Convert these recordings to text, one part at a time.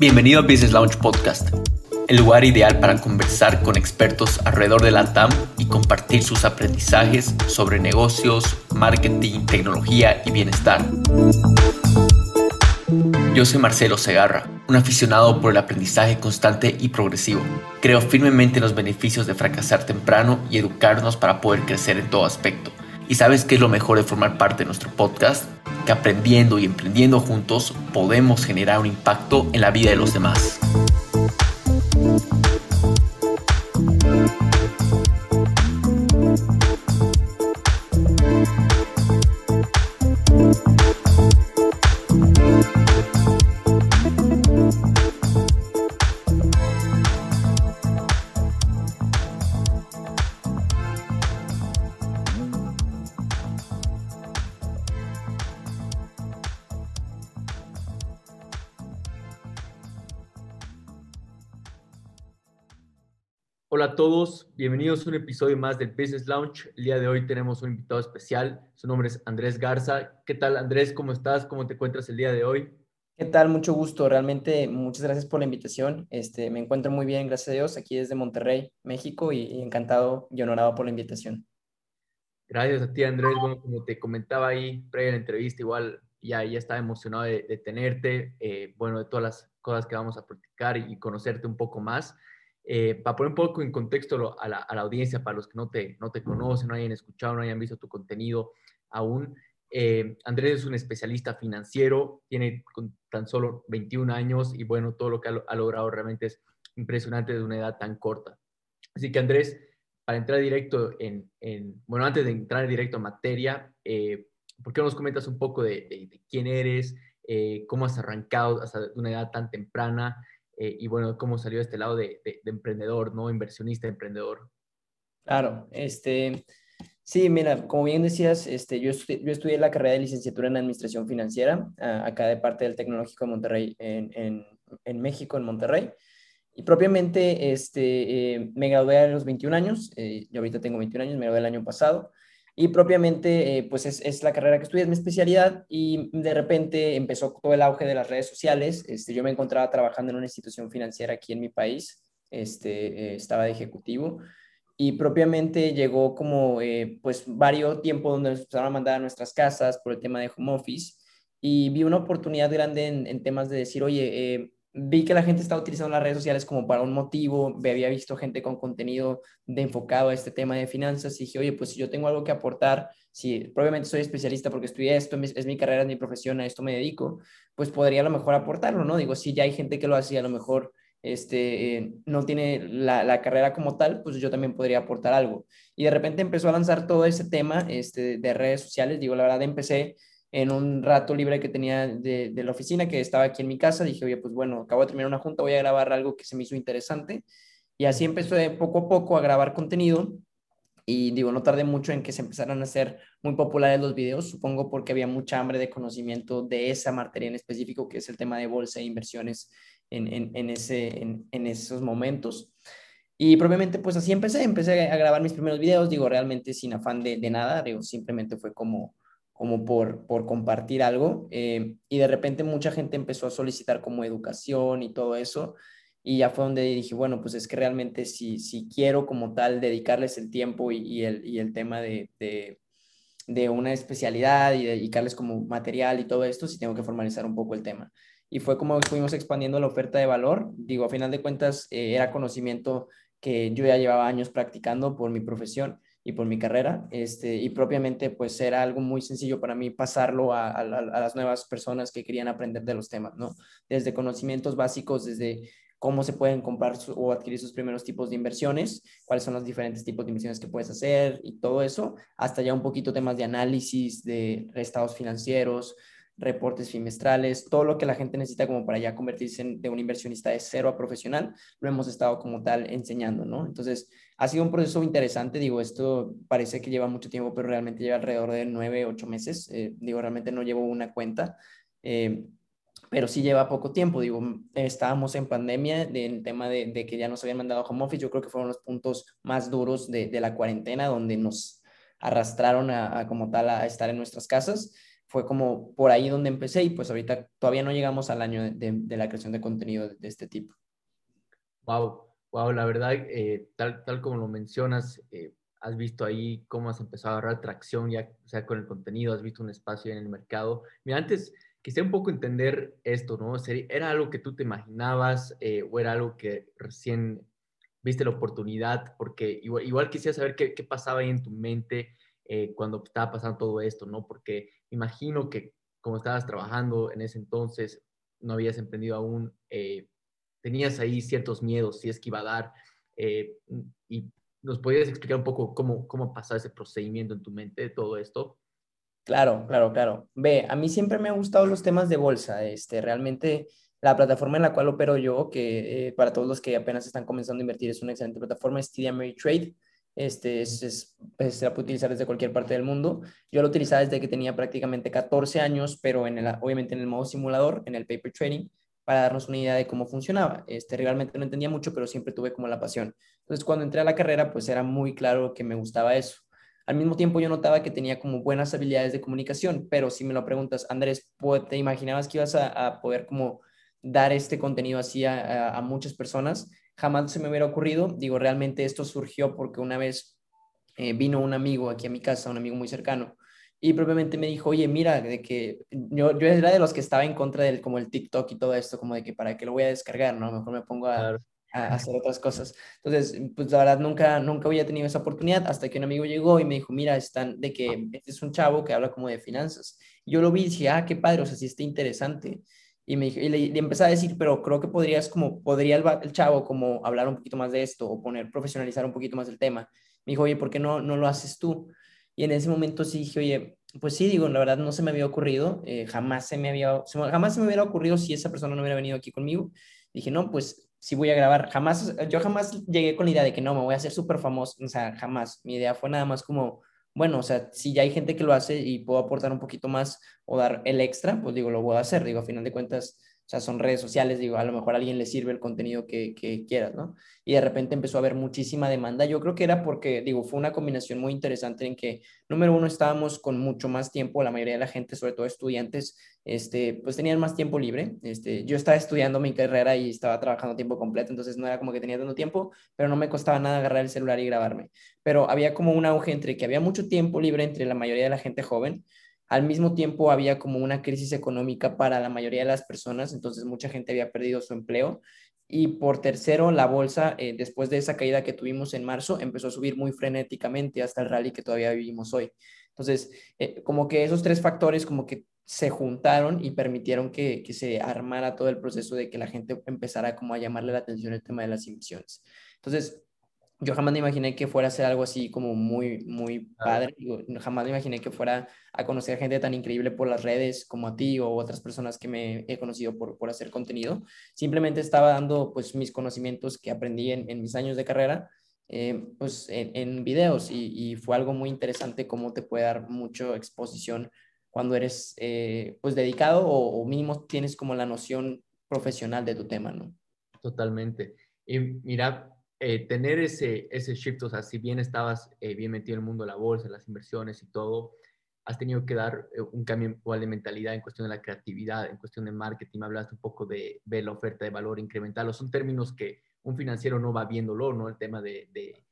Bienvenido a Business Launch Podcast, el lugar ideal para conversar con expertos alrededor de la TAM y compartir sus aprendizajes sobre negocios, marketing, tecnología y bienestar. Yo soy Marcelo Segarra, un aficionado por el aprendizaje constante y progresivo. Creo firmemente en los beneficios de fracasar temprano y educarnos para poder crecer en todo aspecto. ¿Y sabes qué es lo mejor de formar parte de nuestro podcast? Que aprendiendo y emprendiendo juntos podemos generar un impacto en la vida de los demás. A todos, bienvenidos a un episodio más del Business Launch. El día de hoy tenemos un invitado especial, su nombre es Andrés Garza. ¿Qué tal Andrés? ¿Cómo estás? ¿Cómo te encuentras el día de hoy? ¿Qué tal? Mucho gusto. Realmente muchas gracias por la invitación. Este, me encuentro muy bien, gracias a Dios, aquí desde Monterrey, México, y, encantado y honorado por la invitación. Gracias a ti Andrés. Bueno, como te comentaba ahí previa a la entrevista, igual ya, ya estaba emocionado de, tenerte, eh, bueno, de todas las cosas que vamos a practicar y conocerte un poco más. Eh, para poner un poco en contexto a la, audiencia, para los que no te, no te conocen, no hayan escuchado, no hayan visto tu contenido aún, eh, Andrés es un especialista financiero, tiene tan solo 21 años y bueno, todo lo que ha, logrado realmente es impresionante de una edad tan corta. Así que Andrés, para entrar directo en, bueno, antes de entrar directo en materia, eh, ¿por qué no nos comentas un poco de, quién eres, cómo has arrancado hasta una edad tan temprana eh, y bueno, cómo salió este lado de, emprendedor, ¿no? Inversionista, emprendedor. Claro, este, sí, mira, como bien decías, este, yo, yo estudié la carrera de licenciatura en Administración Financiera, acá de parte del Tecnológico de Monterrey, en, en, en México, en Monterrey. Y propiamente este, eh, me gradué a los 21 años, eh, yo ahorita tengo 21 años, me gradué el año pasado. Y propiamente, eh, pues es, es, la carrera que estudié, es mi especialidad y de repente empezó todo el auge de las redes sociales. Este, yo me encontraba trabajando en una institución financiera aquí en mi país, este, eh, estaba de ejecutivo y propiamente llegó como eh, pues varios tiempos donde nos empezaron a mandar a nuestras casas por el tema de home office y vi una oportunidad grande en, en temas de decir, oye, vi que la gente estaba utilizando las redes sociales como para un motivo, había visto gente con contenido de enfocado a este tema de finanzas y dije, oye, pues si yo tengo algo que aportar, si probablemente soy especialista porque estudié esto, es mi carrera, es mi profesión, a esto me dedico, pues podría a lo mejor aportarlo, ¿no? Digo, si ya hay gente que lo hace a lo mejor este, eh, no tiene la, la, carrera como tal, pues yo también podría aportar algo. Y de repente empezó a lanzar todo ese tema este, de redes sociales, digo, la verdad empecé en un rato libre que tenía de, la oficina, que estaba aquí en mi casa, dije, oye, pues bueno, acabo de terminar una junta, voy a grabar algo que se me hizo interesante. Y así empezó de poco a poco a grabar contenido. Y digo, no tardé mucho en que se empezaran a hacer muy populares los videos, supongo porque había mucha hambre de conocimiento de esa materia en específico, que es el tema de bolsa e inversiones en, en, ese, en, esos momentos. Y probablemente pues así empecé, empecé a grabar mis primeros videos, digo, realmente sin afán de, de nada, digo, simplemente fue como, como por, por compartir algo. Eh, y de repente mucha gente empezó a solicitar como educación y todo eso. Y ya fue donde dije, bueno, pues es que realmente si, si quiero como tal dedicarles el tiempo y, el, y el, tema de, de, de, una especialidad y dedicarles como material y todo esto, sí tengo que formalizar un poco el tema. Y fue como fuimos expandiendo la oferta de valor. Digo, a final de cuentas, eh, era conocimiento que yo ya llevaba años practicando por mi profesión y por mi carrera, este, y propiamente pues era algo muy sencillo para mí pasarlo a, a, las nuevas personas que querían aprender de los temas, ¿no? Desde conocimientos básicos, desde cómo se pueden comprar o adquirir sus primeros tipos de inversiones, cuáles son los diferentes tipos de inversiones que puedes hacer y todo eso, hasta ya un poquito temas de análisis de estados financieros, reportes trimestrales, todo lo que la gente necesita como para ya convertirse en, de un inversionista de cero a profesional, lo hemos estado como tal enseñando, ¿no? Entonces, ha sido un proceso interesante, digo, esto parece que lleva mucho tiempo, pero realmente lleva alrededor de nueve, ocho meses, eh, digo, realmente no llevo una cuenta, eh, pero sí lleva poco tiempo, digo, estábamos en pandemia, el tema de, de, que ya nos habían mandado home office, yo creo que fueron los puntos más duros de, de la cuarentena, donde nos arrastraron a, a como tal a estar en nuestras casas, fue como por ahí donde empecé y pues ahorita todavía no llegamos al año de, la creación de contenido de, este tipo. Wow, wow, la verdad, eh, tal, tal como lo mencionas, eh, has visto ahí cómo has empezado a agarrar tracción ya sea con el contenido, has visto un espacio en el mercado. Mira, antes quisiera un poco entender esto, ¿no? ¿Era algo que tú te imaginabas eh, o era algo que recién viste la oportunidad? Porque igual, igual quisiera saber qué, qué, pasaba ahí en tu mente eh, cuando estaba pasando todo esto, ¿no? Porque imagino que como estabas trabajando en ese entonces, no habías emprendido aún, eh, tenías ahí ciertos miedos, si es que iba a dar, y ¿Nos podrías explicar un poco cómo, cómo pasar ese procedimiento en tu mente de todo esto? Claro, claro, claro. Ve, a mí siempre me han gustado los temas de bolsa. Este, realmente la plataforma en la cual opero yo, que eh, para todos los que apenas están comenzando a invertir es una excelente plataforma, es TD Ameritrade. Este, es, es, pues, se la puede utilizar desde cualquier parte del mundo. Yo lo utilizaba desde que tenía prácticamente 14 años, pero en el, obviamente en el modo simulador, en el paper trading para darnos una idea de cómo funcionaba. Este, realmente no entendía mucho, pero siempre tuve como la pasión. Entonces, cuando entré a la carrera, pues era muy claro que me gustaba eso. Al mismo tiempo, yo notaba que tenía como buenas habilidades de comunicación, pero si me lo preguntas, Andrés, ¿te imaginabas que ibas a, poder como dar este contenido así a, a muchas personas? Jamás se me hubiera ocurrido. Digo, realmente esto surgió porque una vez eh, vino un amigo aquí a mi casa, un amigo muy cercano, y propiamente me dijo, oye, mira, de que yo, yo era de los que estaba en contra del como el TikTok y todo esto, como de que para qué lo voy a descargar, ¿no? Mejor me pongo a, a, hacer otras cosas. Entonces, pues la verdad nunca, nunca había tenido esa oportunidad hasta que un amigo llegó y me dijo, mira, están de que este es un chavo que habla como de finanzas. Y yo lo vi y dije, ah, qué padre, o sea, sí está interesante. Y, me, y le, empecé a decir, pero creo que podrías como, podría el, el, chavo como hablar un poquito más de esto o poner, profesionalizar un poquito más el tema. Me dijo, oye, ¿por qué no, no lo haces tú? Y en ese momento sí dije, oye, pues sí, digo, la verdad no se me había ocurrido, eh, jamás se me había, jamás se me hubiera ocurrido si esa persona no hubiera venido aquí conmigo. Dije, no, pues sí voy a grabar. Jamás, yo jamás llegué con la idea de que no, me voy a hacer súper famoso, o sea, jamás. Mi idea fue nada más como, bueno, o sea, si ya hay gente que lo hace y puedo aportar un poquito más o dar el extra, pues digo, lo voy a hacer. Digo, a final de cuentas, o sea, son redes sociales, digo, a lo mejor a alguien le sirve el contenido que, que, quieras, ¿no? Y de repente empezó a haber muchísima demanda. Yo creo que era porque, digo, fue una combinación muy interesante en que, número uno, estábamos con mucho más tiempo, la mayoría de la gente, sobre todo estudiantes, este, pues tenían más tiempo libre. Este, yo estaba estudiando mi carrera y estaba trabajando tiempo completo, entonces no era como que tenía tanto tiempo, pero no me costaba nada agarrar el celular y grabarme. Pero había como un auge entre que había mucho tiempo libre entre la mayoría de la gente joven, al mismo tiempo había como una crisis económica para la mayoría de las personas, entonces mucha gente había perdido su empleo. Y por tercero, la bolsa, eh, después de esa caída que tuvimos en marzo, empezó a subir muy frenéticamente hasta el rally que todavía vivimos hoy. Entonces, eh, como que esos tres factores como que se juntaron y permitieron que, que, se armara todo el proceso de que la gente empezara como a llamarle la atención el tema de las emisiones. Entonces, yo jamás me imaginé que fuera a ser algo así como muy, muy padre. jamás me imaginé que fuera a conocer gente tan increíble por las redes como a ti o otras personas que me he conocido por, por hacer contenido. Simplemente estaba dando pues mis conocimientos que aprendí en, en mis años de carrera, eh, pues en, en videos y, y, fue algo muy interesante cómo te puede dar mucha exposición cuando eres pues dedicado o, o mínimo tienes como la noción profesional de tu tema, ¿no? Totalmente. Y mira, eh, tener ese, ese shift, o sea, si bien estabas eh, bien metido en el mundo de la bolsa, las inversiones y todo, has tenido que dar eh, un cambio igual de mentalidad en cuestión de la creatividad, en cuestión de marketing, hablaste un poco de ver la oferta de valor incremental, son términos que un financiero no va viéndolo, ¿no? El tema de, de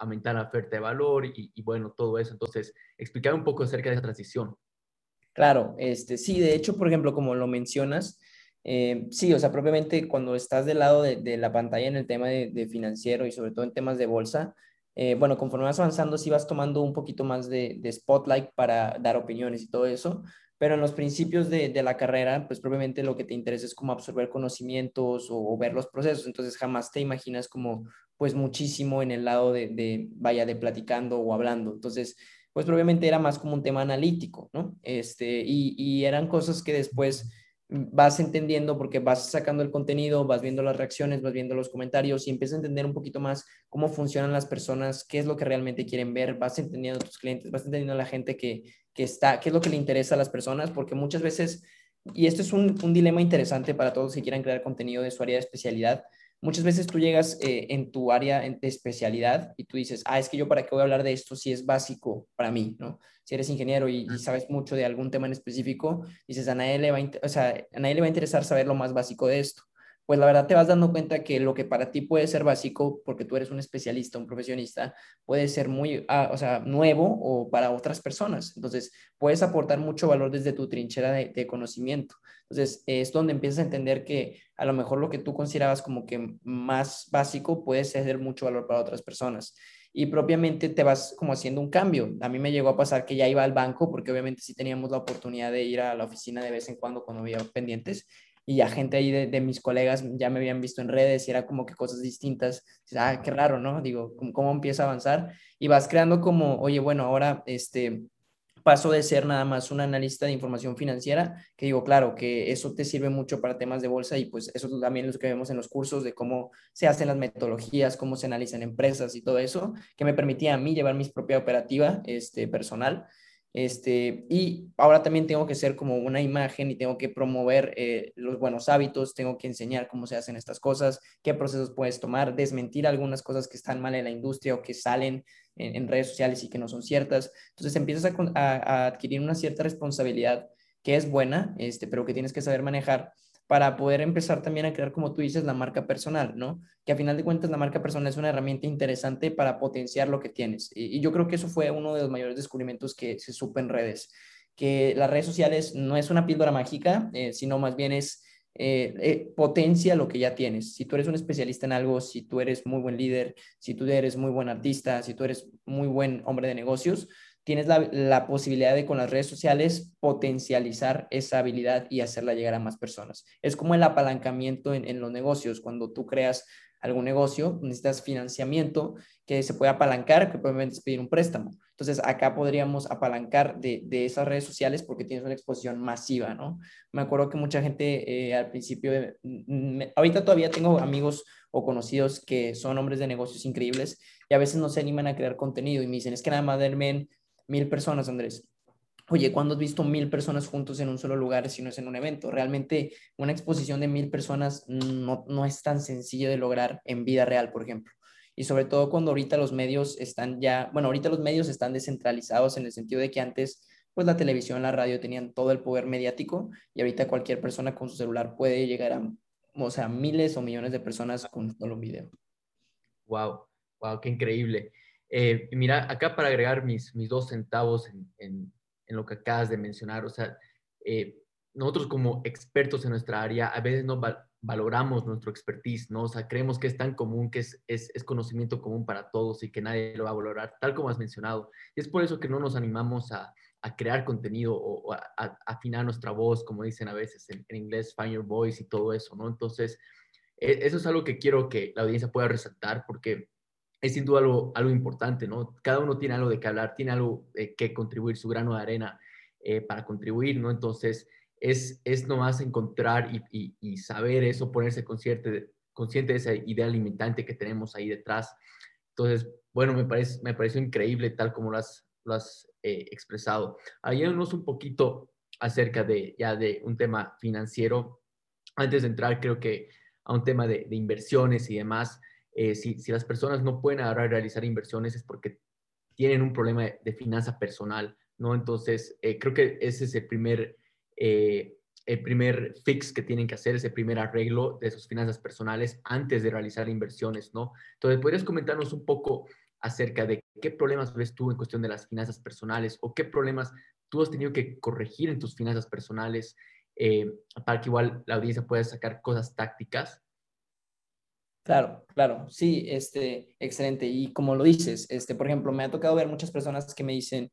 aumentar la oferta de valor y, y, bueno, todo eso. Entonces, explicar un poco acerca de esa transición. Claro, este, sí, de hecho, por ejemplo, como lo mencionas, eh, sí, o sea, propiamente cuando estás del lado de, la pantalla en el tema de, financiero y sobre todo en temas de bolsa, eh, bueno, conforme vas avanzando, sí vas tomando un poquito más de, spotlight para dar opiniones y todo eso, pero en los principios de, la carrera, pues propiamente lo que te interesa es como absorber conocimientos o, ver los procesos, entonces jamás te imaginas como pues muchísimo en el lado de, vaya, de platicando o hablando, entonces pues probablemente era más como un tema analítico, ¿no? Este, y eran cosas que después vas entendiendo porque vas sacando el contenido, vas viendo las reacciones, vas viendo los comentarios y empiezas a entender un poquito más cómo funcionan las personas, qué es lo que realmente quieren ver, vas entendiendo a tus clientes, vas entendiendo a la gente que, que está, qué es lo que le interesa a las personas, porque muchas veces, y esto es un, un dilema interesante para todos que quieran crear contenido de su área de especialidad, muchas veces tú llegas eh, en tu área de especialidad y tú dices, ah, es que yo para qué voy a hablar de esto si es básico para mí, ¿no? Si eres ingeniero y, sabes mucho de algún tema en específico, dices, a nadie, le va a, o sea, a nadie le va a interesar saber lo más básico de esto pues la verdad te vas dando cuenta que lo que para ti puede ser básico, porque tú eres un especialista, un profesionista, puede ser muy, ah, o sea, nuevo o para otras personas. Entonces, puedes aportar mucho valor desde tu trinchera de, conocimiento. Entonces, es donde empiezas a entender que a lo mejor lo que tú considerabas como que más básico puede ser mucho valor para otras personas y propiamente te vas como haciendo un cambio. A mí me llegó a pasar que ya iba al banco porque obviamente sí teníamos la oportunidad de ir a la oficina de vez en cuando cuando había pendientes y ya gente ahí de, mis colegas ya me habían visto en redes y era como que cosas distintas. Ah, qué raro, ¿no? Digo, ¿cómo, cómo empieza a avanzar? Y vas creando como, oye, bueno, ahora este paso de ser nada más un analista de información financiera, que digo, claro, que eso te sirve mucho para temas de bolsa y pues eso también es lo que vemos en los cursos de cómo se hacen las metodologías, cómo se analizan empresas y todo eso, que me permitía a mí llevar mi propia operativa este, personal este, y ahora también tengo que ser como una imagen y tengo que promover eh, los buenos hábitos, tengo que enseñar cómo se hacen estas cosas, qué procesos puedes tomar, desmentir algunas cosas que están mal en la industria o que salen en, redes sociales y que no son ciertas. Entonces empiezas a, a, adquirir una cierta responsabilidad que es buena, este, pero que tienes que saber manejar para poder empezar también a crear, como tú dices, la marca personal, ¿no? Que a final de cuentas la marca personal es una herramienta interesante para potenciar lo que tienes. Y, yo creo que eso fue uno de los mayores descubrimientos que se supo en redes, que las redes sociales no es una píldora mágica, eh, sino más bien es eh, eh, potencia lo que ya tienes. Si tú eres un especialista en algo, si tú eres muy buen líder, si tú eres muy buen artista, si tú eres muy buen hombre de negocios, tienes la, posibilidad de con las redes sociales potencializar esa habilidad y hacerla llegar a más personas. Es como el apalancamiento en, los negocios. Cuando tú creas algún negocio, necesitas financiamiento que se puede apalancar, que puedes pedir un préstamo. Entonces, acá podríamos apalancar de, esas redes sociales porque tienes una exposición masiva, ¿no? Me acuerdo que mucha gente eh, al principio, ahorita todavía tengo amigos o conocidos que son hombres de negocios increíbles y a veces no se animan a crear contenido y me dicen, es que nada más denme mil personas, Andrés. Oye, ¿cuándo has visto mil personas juntos en un solo lugar si no es en un evento? Realmente una exposición de mil personas no, no es tan sencillo de lograr en vida real, por ejemplo. Y sobre todo cuando ahorita los medios están ya, bueno, ahorita los medios están descentralizados en el sentido de que antes, pues la televisión, la radio tenían todo el poder mediático y ahorita cualquier persona con su celular puede llegar a, o sea, miles o millones de personas con solo un video. Wow, wow, qué increíble. Eh, mira, acá para agregar mis, mis dos centavos en, en, lo que acabas de mencionar, o sea, eh, nosotros como expertos en nuestra área a veces no valoramos nuestro expertise, ¿no? O sea, creemos que es tan común, que es, es, es, conocimiento común para todos y que nadie lo va a valorar, tal como has mencionado. Y es por eso que no nos animamos a, a crear contenido o, a, afinar nuestra voz, como dicen a veces en, en, inglés, find your voice y todo eso, ¿no? Entonces, e, eso es algo que quiero que la audiencia pueda resaltar porque es sin duda algo, algo importante, ¿no? Cada uno tiene algo de qué hablar, tiene algo eh, que contribuir, su grano de arena eh, para contribuir, ¿no? Entonces, es, es nomás encontrar y, y, saber eso, ponerse consciente, consciente de esa idea limitante que tenemos ahí detrás. Entonces, bueno, me parece, me pareció increíble tal como lo has, lo has eh, expresado. Ayúdanos un poquito acerca de ya de un tema financiero. Antes de entrar, creo que a un tema de, de inversiones y demás, eh, si, las personas no pueden ahora realizar inversiones es porque tienen un problema de, finanza personal, ¿no? Entonces, eh, creo que ese es el primer, eh, el primer fix que tienen que hacer, ese primer arreglo de sus finanzas personales antes de realizar inversiones, ¿no? Entonces, ¿podrías comentarnos un poco acerca de qué problemas ves tú en cuestión de las finanzas personales o qué problemas tú has tenido que corregir en tus finanzas personales para que igual la audiencia pueda sacar cosas tácticas Claro, claro, sí, este, excelente. Y como lo dices, este, por ejemplo, me ha tocado ver muchas personas que me dicen,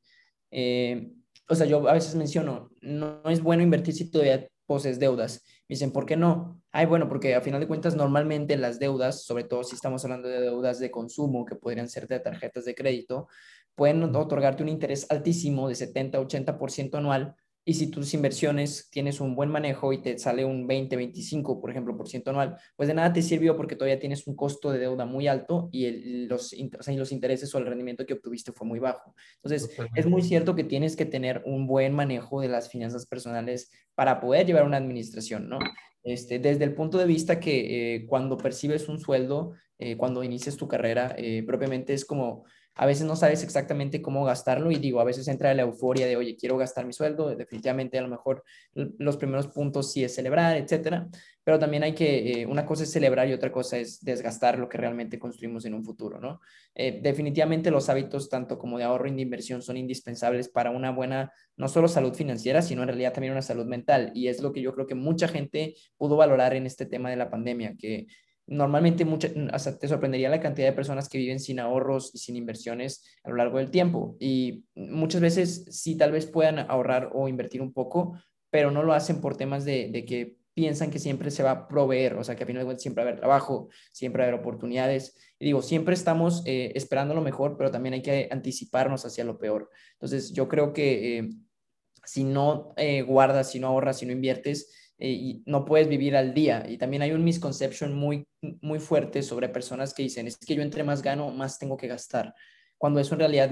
eh, o sea, yo a veces menciono, no, es bueno invertir si todavía poses deudas. Me dicen, ¿por qué no? Ay, bueno, porque a final de cuentas, normalmente las deudas, sobre todo si estamos hablando de deudas de consumo, que podrían ser de tarjetas de crédito, pueden otorgarte un interés altísimo de 70, 80% anual y si tus inversiones tienes un buen manejo y te sale un 20, 25, por ejemplo, por ciento anual, pues de nada te sirvió porque todavía tienes un costo de deuda muy alto y los, los intereses o el rendimiento que obtuviste fue muy bajo. Entonces, es muy cierto que tienes que tener un buen manejo de las finanzas personales para poder llevar una administración, ¿no? Este, desde el punto de vista que eh, cuando percibes un sueldo, eh, cuando inicias tu carrera, eh, propiamente es como a veces no sabes exactamente cómo gastarlo y digo, a veces entra la euforia de, oye, quiero gastar mi sueldo, definitivamente a lo mejor los primeros puntos sí es celebrar, etcétera, pero también hay que, eh, una cosa es celebrar y otra cosa es desgastar lo que realmente construimos en un futuro, ¿no? Eh, definitivamente los hábitos, tanto como de ahorro y de inversión, son indispensables para una buena, no solo salud financiera, sino en realidad también una salud mental. Y es lo que yo creo que mucha gente pudo valorar en este tema de la pandemia, que normalmente mucha, hasta te sorprendería la cantidad de personas que viven sin ahorros y sin inversiones a lo largo del tiempo. Y muchas veces sí tal vez puedan ahorrar o invertir un poco, pero no lo hacen por temas de, de que piensan que siempre se va a proveer, o sea, que a final de cuentas siempre va a haber trabajo, siempre va a haber oportunidades. Y digo, siempre estamos eh, esperando lo mejor, pero también hay que anticiparnos hacia lo peor. Entonces, yo creo que eh, si no eh, guardas, si no ahorras, si no inviertes, y no puedes vivir al día. Y también hay un misconception muy, muy fuerte sobre personas que dicen, es que yo entre más gano, más tengo que gastar. Cuando eso en realidad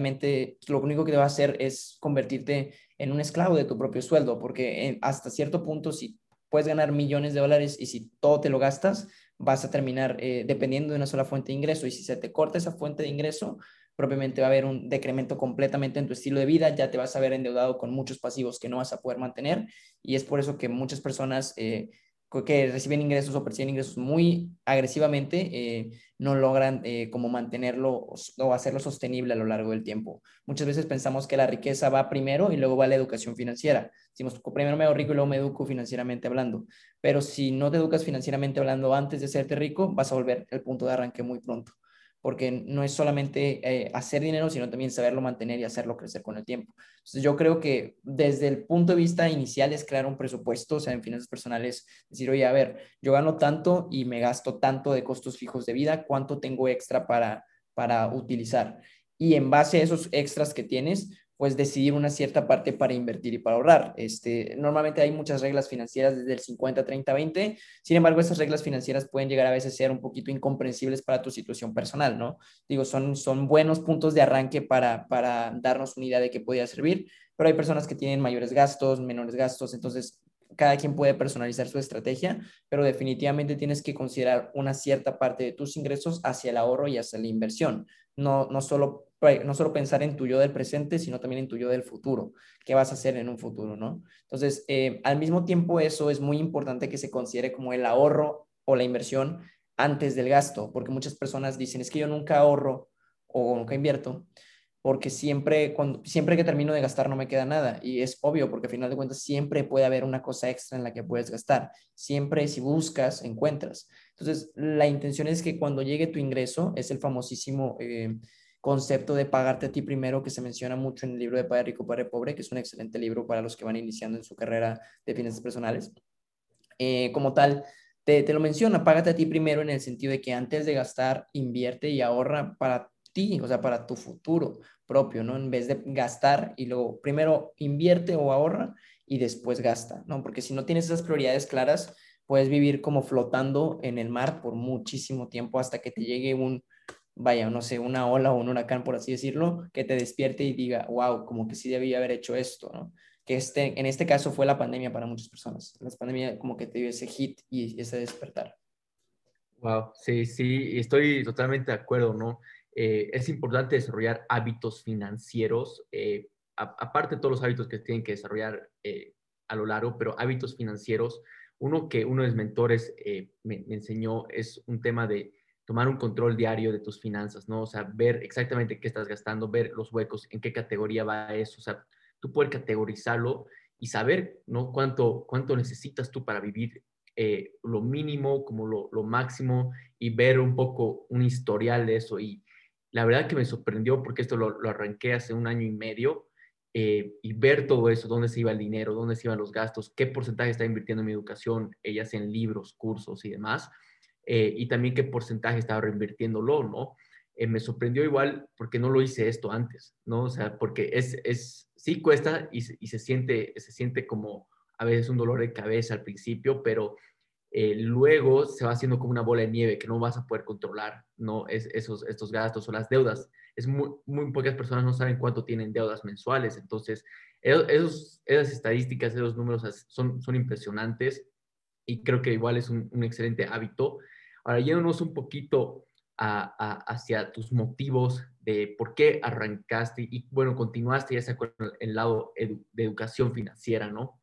lo único que te va a hacer es convertirte en un esclavo de tu propio sueldo, porque eh, hasta cierto punto, si puedes ganar millones de dólares y si todo te lo gastas, vas a terminar eh, dependiendo de una sola fuente de ingreso. Y si se te corta esa fuente de ingreso, propiamente va a haber un decremento completamente en tu estilo de vida, ya te vas a ver endeudado con muchos pasivos que no vas a poder mantener y es por eso que muchas personas eh, que reciben ingresos o perciben ingresos muy agresivamente eh, no logran eh, como mantenerlo o hacerlo sostenible a lo largo del tiempo. Muchas veces pensamos que la riqueza va primero y luego va la educación financiera. Primero me hago rico y luego me educo financieramente hablando. Pero si no te educas financieramente hablando antes de serte rico, vas a volver el punto de arranque muy pronto porque no es solamente eh, hacer dinero, sino también saberlo mantener y hacerlo crecer con el tiempo. Entonces, yo creo que desde el punto de vista inicial es crear un presupuesto, o sea, en finanzas personales, decir, oye, a ver, yo gano tanto y me gasto tanto de costos fijos de vida, ¿cuánto tengo extra para, para utilizar? Y en base a esos extras que tienes, pues decidir una cierta parte para invertir y para ahorrar. Este, normalmente hay muchas reglas financieras desde el 50, 30, 20. Sin embargo, esas reglas financieras pueden llegar a veces a ser un poquito incomprensibles para tu situación personal, ¿no? Digo, son, son buenos puntos de arranque para, para darnos una idea de qué podría servir, pero hay personas que tienen mayores gastos, menores gastos, entonces cada quien puede personalizar su estrategia, pero definitivamente tienes que considerar una cierta parte de tus ingresos hacia el ahorro y hacia la inversión. No, no, solo, no solo pensar en tu yo del presente, sino también en tu yo del futuro. ¿Qué vas a hacer en un futuro, no? Entonces, eh, al mismo tiempo, eso es muy importante que se considere como el ahorro o la inversión antes del gasto, porque muchas personas dicen, es que yo nunca ahorro o nunca invierto, porque siempre, cuando, siempre que termino de gastar no me queda nada. Y es obvio, porque al final de cuentas siempre puede haber una cosa extra en la que puedes gastar. Siempre si buscas, encuentras. Entonces, la intención es que cuando llegue tu ingreso, es el famosísimo eh, concepto de pagarte a ti primero, que se menciona mucho en el libro de Padre Rico, Padre Pobre, que es un excelente libro para los que van iniciando en su carrera de finanzas personales. Eh, como tal, te, te lo menciona, págate a ti primero en el sentido de que antes de gastar, invierte y ahorra para ti, o sea, para tu futuro propio, ¿no? En vez de gastar y luego primero invierte o ahorra y después gasta, ¿no? Porque si no tienes esas prioridades claras, puedes vivir como flotando en el mar por muchísimo tiempo hasta que te llegue un, vaya, no sé, una ola o un huracán, por así decirlo, que te despierte y diga, wow, como que sí debía haber hecho esto, ¿no? Que este, en este caso fue la pandemia para muchas personas. La pandemia como que te dio ese hit y ese despertar. Wow, sí, sí, estoy totalmente de acuerdo, ¿no? Eh, es importante desarrollar hábitos financieros, eh, aparte de todos los hábitos que tienen que desarrollar eh, a lo largo, pero hábitos financieros. Uno que uno de mis mentores me, enseñó es un tema de tomar un control diario de tus finanzas, ¿no? O sea, ver exactamente qué estás gastando, ver los huecos, en qué categoría va eso, o sea, tú puedes categorizarlo y saber, ¿no? Cuánto, cuánto necesitas tú para vivir lo mínimo como lo, lo, máximo y ver un poco un historial de eso y la verdad que me sorprendió porque esto lo, arranqué hace un año y medio eh, y ver todo eso, dónde se iba el dinero, dónde se iban los gastos, qué porcentaje está invirtiendo en mi educación, ellas en libros, cursos y demás, eh, y también qué porcentaje estaba reinvirtiéndolo, ¿no? Eh, me sorprendió igual porque no lo hice esto antes, ¿no? O sea, porque es, es sí cuesta y, y se, siente, se siente como a veces un dolor de cabeza al principio, pero eh, luego se va haciendo como una bola de nieve que no vas a poder controlar, ¿no? Es, esos, estos gastos o las deudas. Es muy, muy pocas personas no saben cuánto tienen deudas mensuales, entonces esos, esas estadísticas, esos números son, son impresionantes y creo que igual es un, excelente hábito. Ahora, yéndonos un poquito hacia tus motivos de por qué arrancaste y, bueno, continuaste ya sea con el lado de educación financiera, ¿no?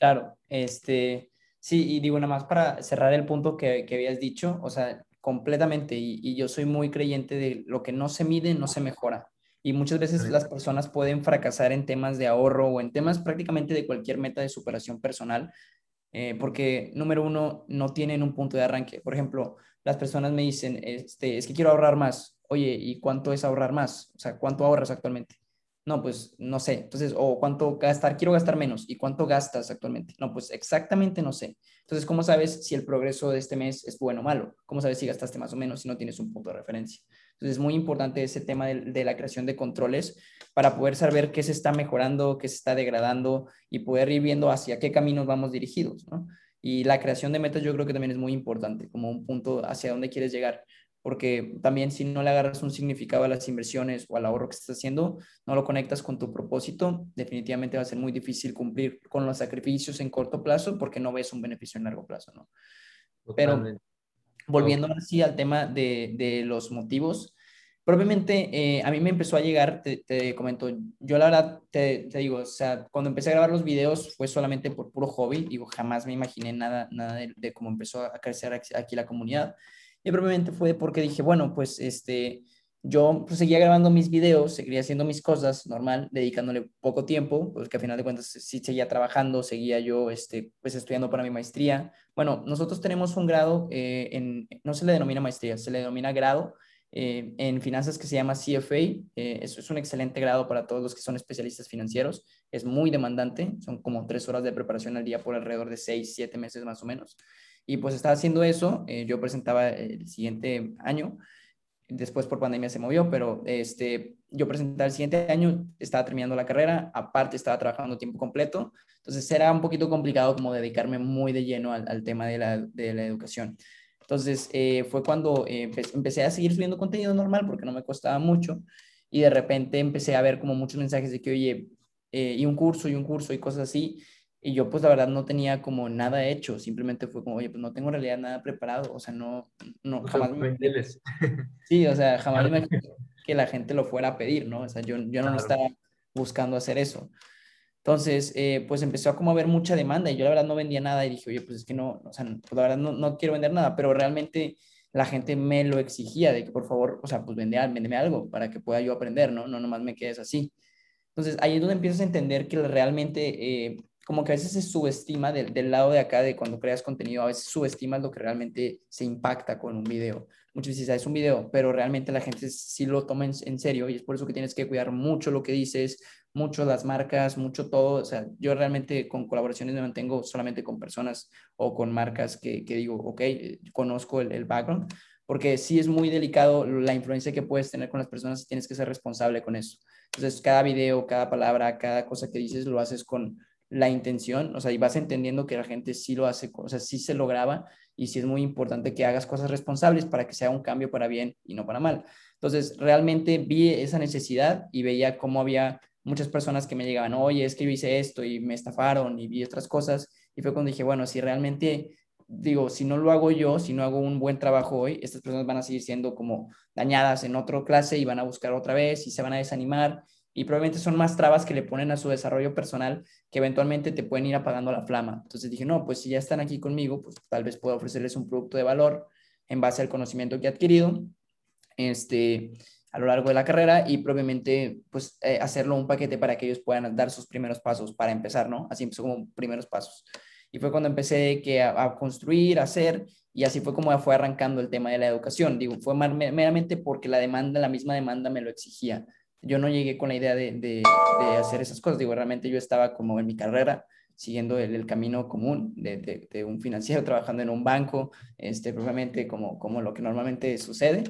Claro, este, sí, y digo nada más para cerrar el punto que, que habías dicho, o sea, completamente, y, y, yo soy muy creyente de lo que no se mide, no se mejora. Y muchas veces las personas pueden fracasar en temas de ahorro o en temas prácticamente de cualquier meta de superación personal, eh, porque número uno, no tienen un punto de arranque. Por ejemplo, las personas me dicen, este, es que quiero ahorrar más. Oye, ¿y cuánto es ahorrar más? O sea, ¿cuánto ahorras actualmente? No, pues no sé. Entonces, o cuánto gastar, quiero gastar menos. ¿Y cuánto gastas actualmente? No, pues exactamente no sé. Entonces, ¿cómo sabes si el progreso de este mes es bueno o malo? ¿Cómo sabes si gastaste más o menos si no tienes un punto de referencia? Entonces, es muy importante ese tema de, la creación de controles para poder saber qué se está mejorando, qué se está degradando y poder ir viendo hacia qué caminos vamos dirigidos, ¿no? Y la creación de metas yo creo que también es muy importante, como un punto hacia dónde quieres llegar porque también si no le agarras un significado a las inversiones o al ahorro que estás haciendo, no lo conectas con tu propósito, definitivamente va a ser muy difícil cumplir con los sacrificios en corto plazo porque no ves un beneficio en largo plazo, ¿no? Pero volviendo así al tema de, de los motivos, propiamente eh, a mí me empezó a llegar, te, comento, yo la verdad te, te, digo, o sea, cuando empecé a grabar los videos fue solamente por puro hobby, digo, jamás me imaginé nada, nada de, de cómo empezó a crecer aquí la comunidad. Y probablemente fue porque dije, bueno, pues este, yo pues, seguía grabando mis videos, seguía haciendo mis cosas normal, dedicándole poco tiempo, porque al final de cuentas sí seguía trabajando, seguía yo este, pues estudiando para mi maestría. Bueno, nosotros tenemos un grado eh, en, no se le denomina maestría, se le denomina grado eh, en finanzas que se llama CFA. Eh, eso es un excelente grado para todos los que son especialistas financieros. Es muy demandante, son como tres horas de preparación al día por alrededor de seis, siete meses más o menos. Y pues estaba haciendo eso, eh, yo presentaba el siguiente año, después por pandemia se movió, pero este, yo presentaba el siguiente año, estaba terminando la carrera, aparte estaba trabajando tiempo completo, entonces era un poquito complicado como dedicarme muy de lleno al, tema de la, de la, educación. Entonces eh, fue cuando eh, empecé a seguir subiendo contenido normal porque no me costaba mucho y de repente empecé a ver como muchos mensajes de que, oye, y un curso y un curso y cosas así. Y yo pues la verdad no tenía como nada hecho, simplemente fue como, oye, pues no tengo en realidad nada preparado, o sea, no, no, jamás me... Sí, o sea, jamás me que la gente lo fuera a pedir, ¿no? O sea, yo, yo no estaba buscando hacer eso. Entonces, eh, pues empezó a como haber mucha demanda y yo la verdad no vendía nada y dije, oye, pues es que no, o sea, pues la verdad no, no quiero vender nada, pero realmente la gente me lo exigía de que por favor, o sea, pues vende, véndeme algo para que pueda yo aprender, ¿no? No nomás me quedes así. Entonces, ahí es donde empiezas a entender que realmente... Eh, como que a veces se subestima del, del, lado de acá de cuando creas contenido, a veces subestimas lo que realmente se impacta con un video. Muchas veces es un video, pero realmente la gente sí lo toma en, serio y es por eso que tienes que cuidar mucho lo que dices, mucho las marcas, mucho todo. O sea, yo realmente con colaboraciones me mantengo solamente con personas o con marcas que, que digo, ok, conozco el, el background, porque sí es muy delicado la influencia que puedes tener con las personas y tienes que ser responsable con eso. Entonces, cada video, cada palabra, cada cosa que dices lo haces con la intención, o sea, y vas entendiendo que la gente sí lo hace, o sea, sí se lo graba y sí es muy importante que hagas cosas responsables para que sea un cambio para bien y no para mal. Entonces, realmente vi esa necesidad y veía cómo había muchas personas que me llegaban, oye, es que yo hice esto y me estafaron y vi otras cosas. Y fue cuando dije, bueno, si realmente, digo, si no lo hago yo, si no hago un buen trabajo hoy, estas personas van a seguir siendo como dañadas en otra clase y van a buscar otra vez y se van a desanimar y probablemente son más trabas que le ponen a su desarrollo personal que eventualmente te pueden ir apagando la flama. Entonces dije, no, pues si ya están aquí conmigo, pues tal vez pueda ofrecerles un producto de valor en base al conocimiento que he adquirido este, a lo largo de la carrera y probablemente pues eh, hacerlo un paquete para que ellos puedan dar sus primeros pasos para empezar, ¿no? Así empezó como primeros pasos. Y fue cuando empecé a, construir, a hacer, y así fue como fue arrancando el tema de la educación. Digo, fue meramente porque la demanda, la misma demanda me lo exigía yo no llegué con la idea de, de, hacer esas cosas. Digo, realmente yo estaba como en mi carrera, siguiendo el, camino común de, de, un financiero, trabajando en un banco, este, propiamente como, como lo que normalmente sucede,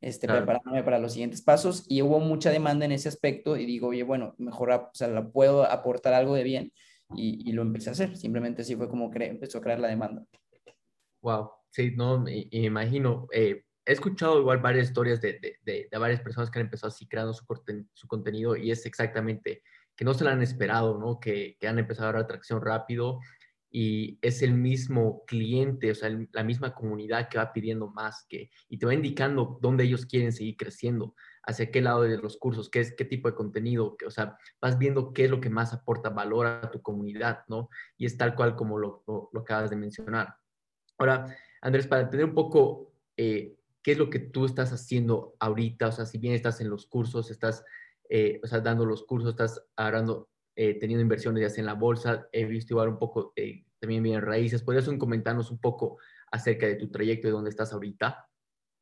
este, preparándome para los siguientes pasos. Y hubo mucha demanda en ese aspecto y digo, oye, bueno, mejor, o sea, la puedo aportar algo de bien y, y lo empecé a hacer. Simplemente así fue como empezó a crear la demanda. Wow, sí, no, me, imagino. Eh, he escuchado igual varias historias de, de, de, varias personas que han empezado así creando su, su, contenido y es exactamente que no se lo han esperado, ¿no? Que, que han empezado a dar atracción rápido y es el mismo cliente, o sea, la misma comunidad que va pidiendo más que, y te va indicando dónde ellos quieren seguir creciendo, hacia qué lado de los cursos, qué, es, qué tipo de contenido, que, o sea, vas viendo qué es lo que más aporta valor a tu comunidad, ¿no? Y es tal cual como lo, lo, acabas de mencionar. Ahora, Andrés, para entender un poco eh, qué es lo que tú estás haciendo ahorita, o sea, si bien estás en los cursos, estás, eh, o sea, dando los cursos, estás agarrando eh, teniendo inversiones ya sea en la bolsa, he visto igual un poco eh, también bien raíces. ¿Podrías comentarnos un poco acerca de tu trayecto y dónde estás ahorita?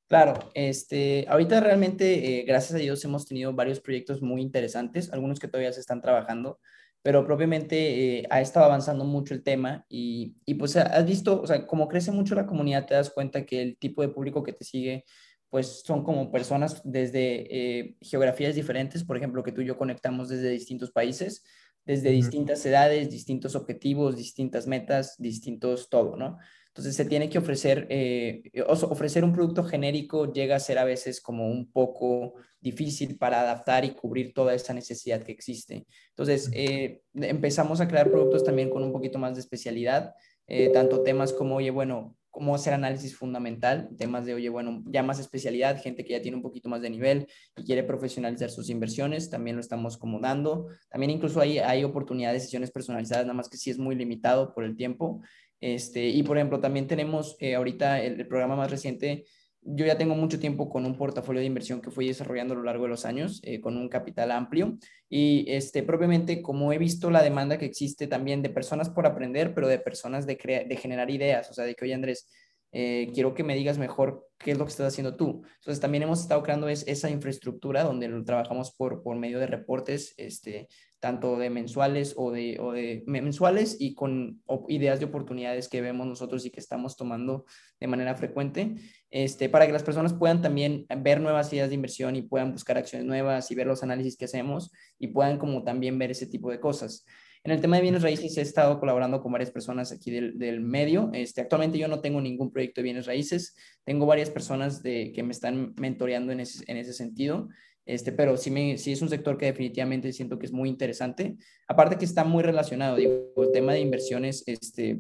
Claro, este, ahorita realmente, eh, gracias a Dios, hemos tenido varios proyectos muy interesantes, algunos que todavía se están trabajando, pero propiamente ha estado avanzando mucho el tema y, y, pues has visto, o sea, como crece mucho la comunidad, te das cuenta que el tipo de público que te sigue, pues son como personas desde geografías diferentes, por ejemplo, que tú y yo conectamos desde distintos países, desde distintas edades, distintos objetivos, distintas metas, distintos todo, ¿no? Entonces se tiene que ofrecer, eh, ofrecer un producto genérico llega a ser a veces como un poco difícil para adaptar y cubrir toda esa necesidad que existe. Entonces eh, empezamos a crear productos también con un poquito más de especialidad, eh, tanto temas como, oye, bueno, cómo hacer análisis fundamental, temas de, oye, bueno, ya más especialidad, gente que ya tiene un poquito más de nivel y quiere profesionalizar sus inversiones, también lo estamos como dando. También incluso hay, hay oportunidades de sesiones personalizadas, nada más que sí es muy limitado por el tiempo. Este, y por ejemplo, también tenemos eh, ahorita el, programa más reciente yo ya tengo mucho tiempo con un portafolio de inversión que fui desarrollando a lo largo de los años, eh, con un capital amplio. Y este, propiamente, como he visto la demanda que existe también de personas por aprender, pero de personas de, de generar ideas, o sea, de que, oye, Andrés, eh, quiero que me digas mejor qué es lo que estás haciendo tú. Entonces, también hemos estado creando es, esa infraestructura donde trabajamos por, por medio de reportes, este, tanto de mensuales o de, o de mensuales y con ideas de oportunidades que vemos nosotros y que estamos tomando de manera frecuente, este, para que las personas puedan también ver nuevas ideas de inversión y puedan buscar acciones nuevas y ver los análisis que hacemos y puedan como también ver ese tipo de cosas. En el tema de bienes raíces he estado colaborando con varias personas aquí del, del medio. Este, actualmente yo no tengo ningún proyecto de bienes raíces. Tengo varias personas de, que me están mentoreando en ese, en ese sentido. Este, pero sí, me, sí es un sector que definitivamente siento que es muy interesante. Aparte que está muy relacionado, digo, el tema de inversiones, este,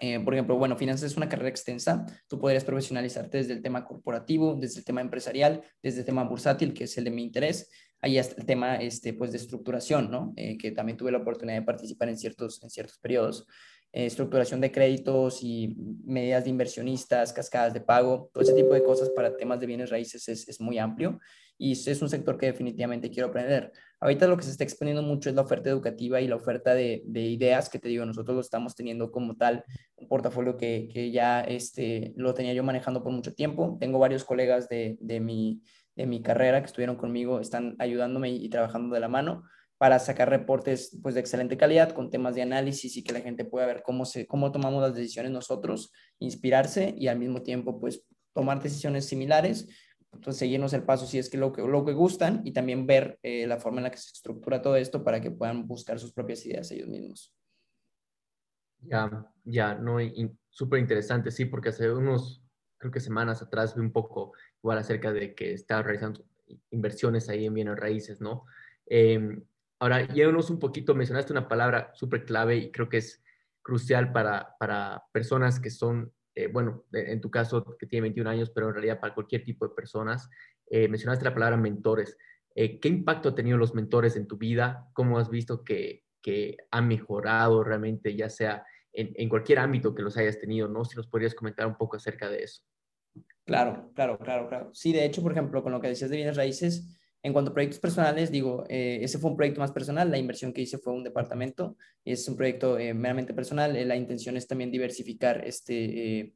eh, por ejemplo, bueno, finanzas es una carrera extensa. Tú podrías profesionalizarte desde el tema corporativo, desde el tema empresarial, desde el tema bursátil, que es el de mi interés, ahí está el tema este, pues, de estructuración, ¿no? Eh, que también tuve la oportunidad de participar en ciertos, en ciertos periodos. Eh, estructuración de créditos y medidas de inversionistas, cascadas de pago, todo ese tipo de cosas para temas de bienes raíces es, es muy amplio y es un sector que definitivamente quiero aprender. Ahorita lo que se está exponiendo mucho es la oferta educativa y la oferta de, de ideas, que te digo, nosotros lo estamos teniendo como tal, un portafolio que, que ya este, lo tenía yo manejando por mucho tiempo. Tengo varios colegas de, de mi de mi carrera que estuvieron conmigo están ayudándome y, trabajando de la mano para sacar reportes pues, de excelente calidad con temas de análisis y que la gente pueda ver cómo, se, cómo tomamos las decisiones nosotros, inspirarse y al mismo tiempo pues, tomar decisiones similares, entonces seguirnos el paso si es que lo que, lo que gustan y también ver eh, la forma en la que se estructura todo esto para que puedan buscar sus propias ideas ellos mismos. Ya, ya, no, súper interesante, sí, porque hace unos, creo que semanas atrás vi un poco igual acerca de que está realizando inversiones ahí en bienes raíces, ¿no? Eh, ahora, llévanos un poquito, mencionaste una palabra súper clave y creo que es crucial para, para personas que son, eh, bueno, en tu caso que tiene 21 años, pero en realidad para cualquier tipo de personas. Eh, mencionaste la palabra mentores. Eh, ¿Qué impacto han tenido los mentores en tu vida? ¿Cómo has visto que, que han mejorado realmente, ya sea en, en, cualquier ámbito que los hayas tenido, ¿no? Si nos podrías comentar un poco acerca de eso. Claro, claro, claro, claro. Sí, de hecho, por ejemplo, con lo que decías de bienes raíces, en cuanto a proyectos personales, digo, eh, ese fue un proyecto más personal, la inversión que hice fue un departamento, es un proyecto eh, meramente personal, eh, la intención es también diversificar este,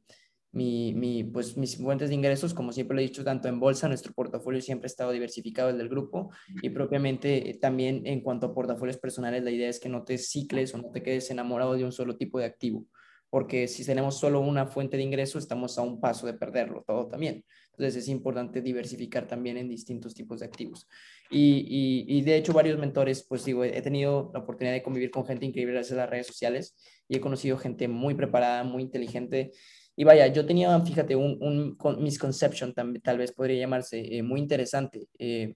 mi, mi, pues, mis fuentes de ingresos, como siempre lo he dicho, tanto en bolsa, nuestro portafolio siempre ha estado diversificado el del grupo y propiamente también en cuanto a portafolios personales, la idea es que no te cicles o no te quedes enamorado de un solo tipo de activo porque si tenemos solo una fuente de ingreso, estamos a un paso de perderlo todo también. Entonces es importante diversificar también en distintos tipos de activos. Y, de hecho varios mentores, pues digo, he tenido la oportunidad de convivir con gente increíble gracias a las redes sociales y he conocido gente muy preparada, muy inteligente. Y vaya, yo tenía, fíjate, un, un misconception, tal vez podría llamarse, eh, muy interesante. Eh,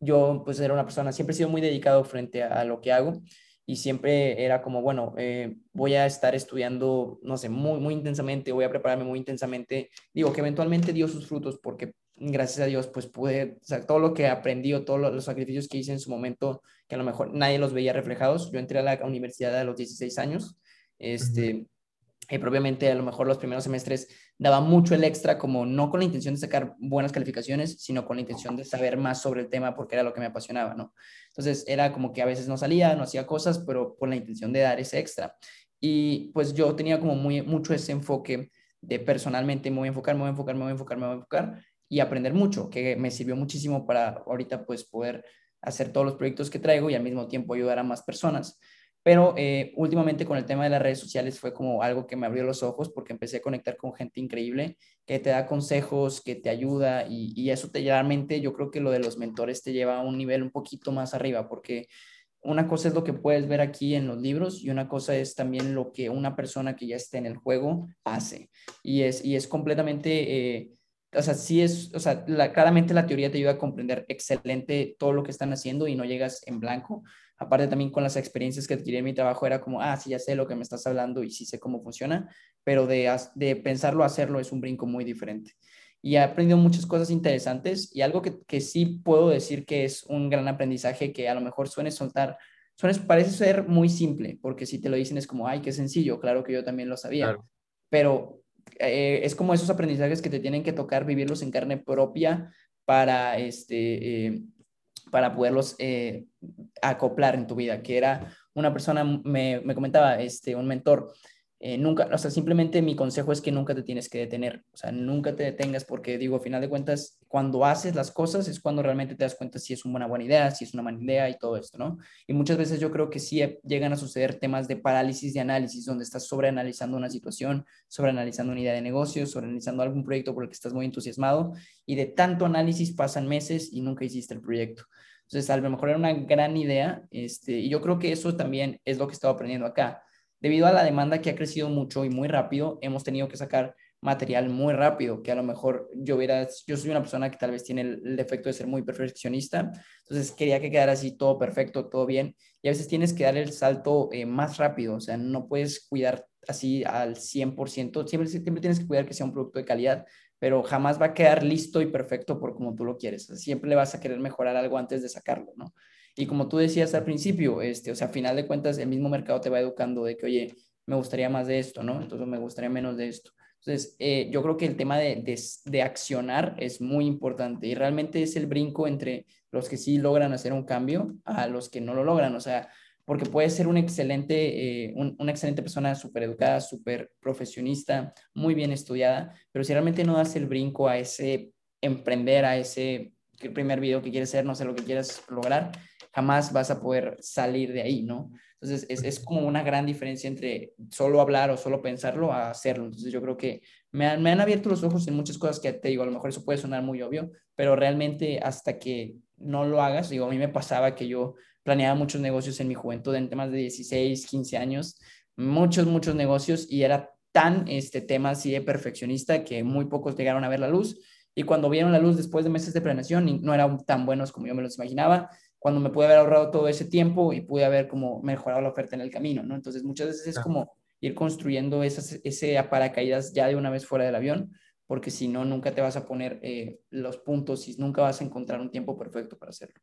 yo pues era una persona, siempre he sido muy dedicado frente a lo que hago y siempre era como, bueno, eh, voy a estar estudiando, no sé, muy, muy intensamente, voy a prepararme muy intensamente. Digo que eventualmente dio sus frutos porque gracias a Dios, pues pude, o sea, todo lo que aprendí o todos los sacrificios que hice en su momento, que a lo mejor nadie los veía reflejados. Yo entré a la universidad a los 16 años, este, y propiamente a lo mejor los primeros semestres daba mucho el extra, como no con la intención de sacar buenas calificaciones, sino con la intención de saber más sobre el tema porque era lo que me apasionaba, ¿no? Entonces era como que a veces no salía, no hacía cosas, pero con la intención de dar ese extra. Y pues yo tenía como muy, mucho ese enfoque de personalmente me voy a enfocar, me voy a enfocar, me voy a enfocar, me voy a enfocar y aprender mucho, que me sirvió muchísimo para ahorita pues poder hacer todos los proyectos que traigo y al mismo tiempo ayudar a más personas. Pero eh, últimamente con el tema de las redes sociales fue como algo que me abrió los ojos porque empecé a conectar con gente increíble que te da consejos, que te ayuda y, y eso te realmente yo creo que lo de los mentores te lleva a un nivel un poquito más arriba porque una cosa es lo que puedes ver aquí en los libros y una cosa es también lo que una persona que ya está en el juego hace. Y es, y es completamente eh, o sea, sí es, o sea, claramente la teoría te ayuda a comprender excelente todo lo que están haciendo y no llegas en blanco. Aparte también con las experiencias que adquirí en mi trabajo era como, ah, sí, ya sé lo que me estás hablando y sí sé cómo funciona, pero de, de pensarlo a hacerlo es un brinco muy diferente. Y he aprendido muchas cosas interesantes y algo que, que sí puedo decir que es un gran aprendizaje que a lo mejor suene soltar, suene, parece ser muy simple, porque si te lo dicen es como, ay, qué sencillo, claro que yo también lo sabía, pero eh, es como esos aprendizajes que te tienen que tocar vivirlos en carne propia para, este, eh, para poderlos eh, acoplar en tu vida, que era una persona, me, me comentaba, este, un mentor, eh, nunca, o sea, simplemente mi consejo es que nunca te tienes que detener, o sea, nunca te detengas porque digo, a final de cuentas, cuando haces las cosas es cuando realmente te das cuenta si es una buena idea, si es una mala idea y todo esto, ¿no? Y muchas veces yo creo que sí llegan a suceder temas de parálisis de análisis, donde estás sobreanalizando una situación, sobreanalizando una idea de negocio, sobreanalizando algún proyecto por el que estás muy entusiasmado y de tanto análisis pasan meses y nunca hiciste el proyecto. Entonces, a lo mejor era una gran idea, este, y yo creo que eso también es lo que he estado aprendiendo acá debido a la demanda que ha crecido mucho y muy rápido, hemos tenido que sacar material muy rápido, que a lo mejor yo hubiera, yo soy una persona que tal vez tiene el, defecto de ser muy perfeccionista, entonces quería que quedara así todo perfecto, todo bien, y a veces tienes que dar el salto eh, más rápido, o sea, no puedes cuidar así al 100%, siempre, siempre tienes que cuidar que sea un producto de calidad, pero jamás va a quedar listo y perfecto por como tú lo quieres, siempre le vas a querer mejorar algo antes de sacarlo, ¿no? Y como tú decías al principio, este, o sea, a final de cuentas, el mismo mercado te va educando de que, oye, me gustaría más de esto, ¿no? Entonces me gustaría menos de esto. Entonces, eh, yo creo que el tema de, de, de, accionar es muy importante y realmente es el brinco entre los que sí logran hacer un cambio a los que no lo logran. O sea, porque puedes ser un excelente, eh, una excelente persona, súper educada, súper profesionista, muy bien estudiada, pero si realmente no das el brinco a ese emprender, a ese primer video que quieres ser, no sé lo que quieras lograr, jamás vas a poder salir de ahí, ¿no? Entonces, es, es, como una gran diferencia entre solo hablar o solo pensarlo a hacerlo. Entonces, yo creo que me han, me han abierto los ojos en muchas cosas que te digo, a lo mejor eso puede sonar muy obvio, pero realmente hasta que no lo hagas, digo, a mí me pasaba que yo planeaba muchos negocios en mi juventud, en temas de 16, 15 años, muchos, muchos negocios y era tan este tema así de perfeccionista que muy pocos llegaron a ver la luz y cuando vieron la luz después de meses de planeación no eran tan buenos como yo me los imaginaba cuando me pude haber ahorrado todo ese tiempo y pude haber como mejorado la oferta en el camino, ¿no? Entonces muchas veces es como ir construyendo esas, ese paracaídas ya de una vez fuera del avión, porque si no, nunca te vas a poner eh, los puntos y nunca vas a encontrar un tiempo perfecto para hacerlo.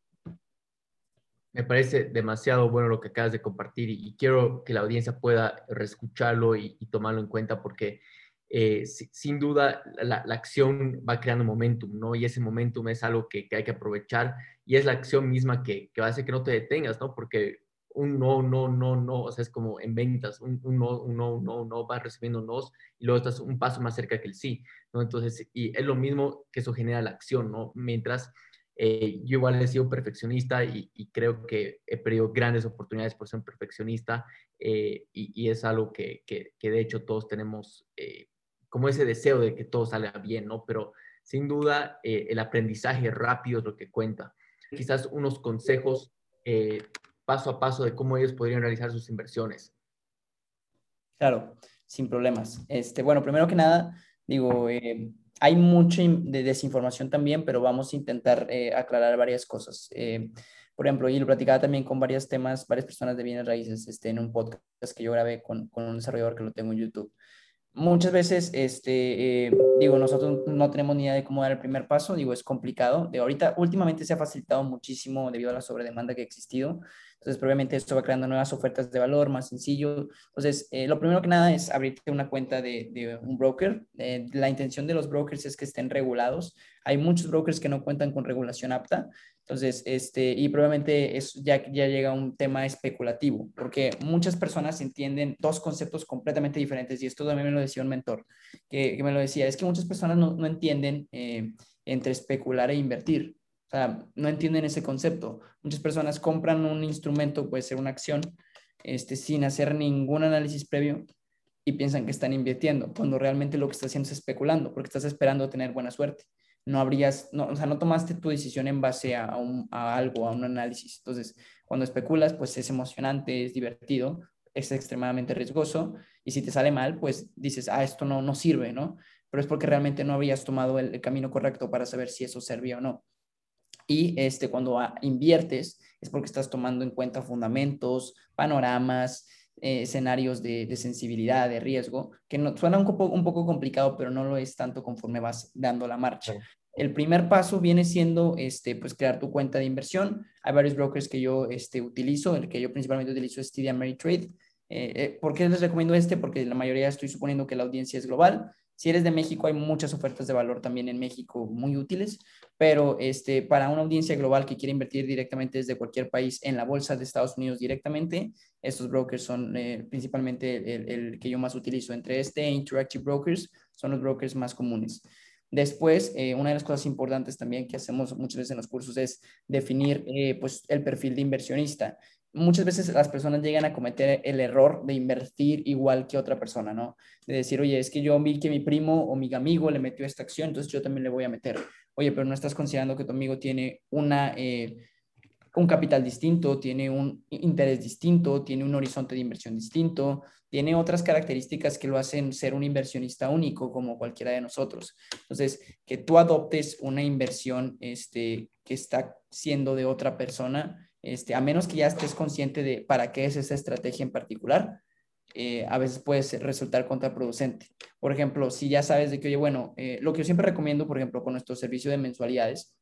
Me parece demasiado bueno lo que acabas de compartir y, quiero que la audiencia pueda reescucharlo y, y tomarlo en cuenta porque eh, sin duda la, acción va creando momentum, ¿no? Y ese momentum es algo que, hay que aprovechar y es la acción misma que, va a hacer que no te detengas, ¿no? Porque un no, no, no, no, o sea, es como en ventas, un, no, un no, no, no, vas recibiendo nos y luego estás un paso más cerca que el sí, ¿no? Entonces, y es lo mismo que eso genera la acción, ¿no? Mientras eh, yo igual he sido un perfeccionista y, creo que he perdido grandes oportunidades por ser un perfeccionista eh, y, es algo que, que, de hecho todos tenemos como ese deseo de que todo salga bien, ¿no? Pero sin duda eh, el aprendizaje rápido es lo que cuenta. Quizás unos consejos eh, paso a paso de cómo ellos podrían realizar sus inversiones. Claro, sin problemas. Este, bueno, primero que nada, digo, eh, hay mucha de desinformación también, pero vamos a intentar aclarar varias cosas. Por ejemplo, y lo platicaba también con varios temas, varias personas de bienes raíces este, en un podcast que yo grabé con, con un desarrollador que lo tengo en YouTube muchas veces, este, eh, digo, nosotros no tenemos ni idea de cómo dar el primer paso, digo, es complicado. De ahorita, últimamente se ha facilitado muchísimo debido a la sobredemanda que ha existido. Entonces, probablemente esto va creando nuevas ofertas de valor, más sencillo. Entonces, eh, lo primero que nada es abrirte una cuenta de, de un broker. Eh, la intención de los brokers es que estén regulados. Hay muchos brokers que no cuentan con regulación apta. Entonces, este, y probablemente eso ya, ya llega un tema especulativo, porque muchas personas entienden dos conceptos completamente diferentes, y esto también me lo decía un mentor, que, que me lo decía, es que muchas personas no, no entienden eh, entre especular e invertir, o sea, no entienden ese concepto. Muchas personas compran un instrumento, puede ser una acción, este, sin hacer ningún análisis previo y piensan que están invirtiendo, cuando realmente lo que estás haciendo es especulando, porque estás esperando tener buena suerte no habrías, no, o sea, no tomaste tu decisión en base a, a algo, a un análisis. Entonces, cuando especulas, pues es emocionante, es divertido, es extremadamente riesgoso y si te sale mal, pues dices, ah, esto no, no sirve, ¿no? Pero es porque realmente no habías tomado el, camino correcto para saber si eso servía o no. Y este, cuando inviertes, es porque estás tomando en cuenta fundamentos, panoramas, eh, escenarios de, de, sensibilidad, de riesgo, que no, suena un poco, un poco complicado, pero no lo es tanto conforme vas dando la marcha. El primer paso viene siendo este, pues, crear tu cuenta de inversión. Hay varios brokers que yo este, utilizo, el que yo principalmente utilizo es TD Ameritrade. Eh, eh, ¿Por qué les recomiendo este? Porque la mayoría estoy suponiendo que la audiencia es global. Si eres de México, hay muchas ofertas de valor también en México muy útiles, pero este, para una audiencia global que quiere invertir directamente desde cualquier país en la bolsa de Estados Unidos directamente, estos brokers son eh, principalmente el, que yo más utilizo. Entre este e Interactive Brokers son los brokers más comunes. Después, eh, una de las cosas importantes también que hacemos muchas veces en los cursos es definir eh, pues, el perfil de inversionista. Muchas veces las personas llegan a cometer el error de invertir igual que otra persona, ¿no? De decir, oye, es que yo vi que mi primo o mi amigo le metió esta acción, entonces yo también le voy a meter. Oye, pero no estás considerando que tu amigo tiene una... Eh, un capital distinto, tiene un interés distinto, tiene un horizonte de inversión distinto, tiene otras características que lo hacen ser un inversionista único como cualquiera de nosotros. Entonces, que tú adoptes una inversión este, que está siendo de otra persona, este, a menos que ya estés consciente de para qué es esa estrategia en particular, eh, a veces puede resultar contraproducente. Por ejemplo, si ya sabes de que, oye, bueno, eh, lo que yo siempre recomiendo, por ejemplo, con nuestro servicio de mensualidades,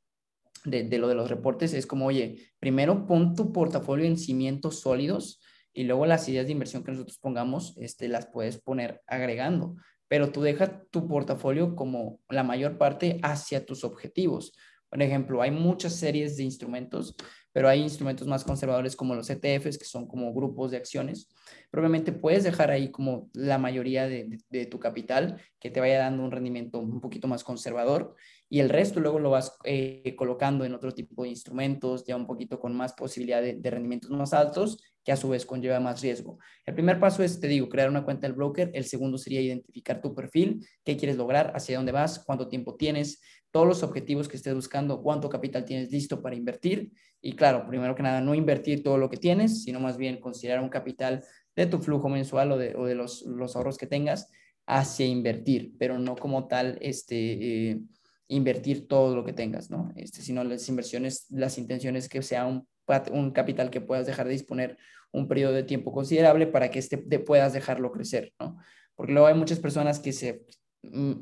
de, lo de los reportes es como, oye, primero pon tu portafolio en cimientos sólidos y luego las ideas de inversión que nosotros pongamos, este, las puedes poner agregando, pero tú deja tu portafolio como la mayor parte hacia tus objetivos. Por ejemplo, hay muchas series de instrumentos, pero hay instrumentos más conservadores como los ETFs, que son como grupos de acciones. Probablemente puedes dejar ahí como la mayoría de, de tu capital que te vaya dando un rendimiento un poquito más conservador y el resto luego lo vas eh, colocando en otro tipo de instrumentos, ya un poquito con más posibilidad de, rendimientos más altos, que a su vez conlleva más riesgo. El primer paso es, te digo, crear una cuenta del broker. El segundo sería identificar tu perfil, qué quieres lograr, hacia dónde vas, cuánto tiempo tienes, todos los objetivos que estés buscando, cuánto capital tienes listo para invertir. Y claro, primero que nada, no invertir todo lo que tienes, sino más bien considerar un capital de tu flujo mensual o de, o de los, los, ahorros que tengas hacia invertir, pero no como tal, este... Eh, invertir todo lo que tengas, ¿no? Este, sino las inversiones, las intenciones que sea un, un capital que puedas dejar de disponer un periodo de tiempo considerable para que este, te puedas dejarlo crecer, ¿no? Porque luego hay muchas personas que se mm,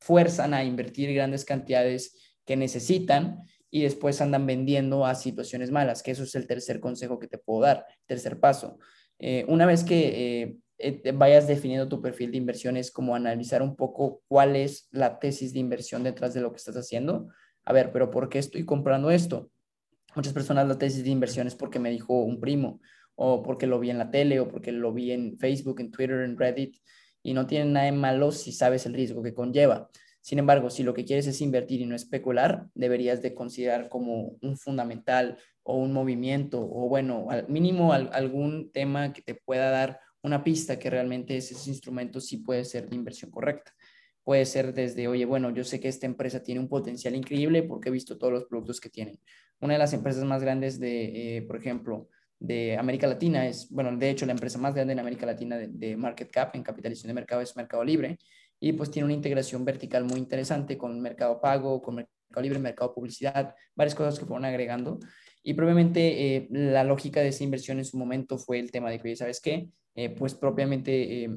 fuerzan a invertir grandes cantidades que necesitan y después andan vendiendo a situaciones malas, que eso es el tercer consejo que te puedo dar, tercer paso. Eh, una vez que eh, eh, vayas definiendo tu perfil de inversiones, como analizar un poco cuál es la tesis de inversión detrás de lo que estás haciendo. A ver, pero ¿por qué estoy comprando esto? Muchas personas la tesis de inversión es porque me dijo un primo, o porque lo vi en la tele, o porque lo vi en Facebook, en Twitter, en Reddit, y no tiene nada de malo si sabes el riesgo que conlleva. Sin embargo, si lo que quieres es invertir y no especular, deberías de considerar como un fundamental o un movimiento o bueno, al mínimo algún tema que te pueda dar una pista que realmente ese instrumento sí puede ser de inversión correcta. Puede ser desde, oye, bueno, yo sé que esta empresa tiene un potencial increíble porque he visto todos los productos que tienen. Una de las empresas más grandes de, eh, por ejemplo, de América Latina es, bueno, de hecho la empresa más grande en América Latina de, market cap, en capitalización de mercado es Mercado Libre. y pues tiene una integración vertical muy interesante con Mercado Pago, con Mercado Libre, Mercado Publicidad, varias cosas que fueron agregando. Y probablemente eh, la lógica de esa inversión en su momento fue el tema de que, ¿sabes qué? Eh, pues propiamente eh,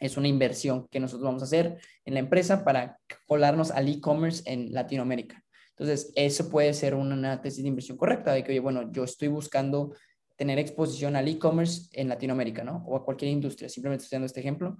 es una inversión que nosotros vamos a hacer en la empresa para colarnos al e-commerce en Latinoamérica. Entonces, eso puede ser una tesis de inversión correcta, de que, oye, bueno, yo estoy buscando tener exposición al e-commerce en Latinoamérica, ¿no? O a cualquier industria, simplemente estoy este ejemplo.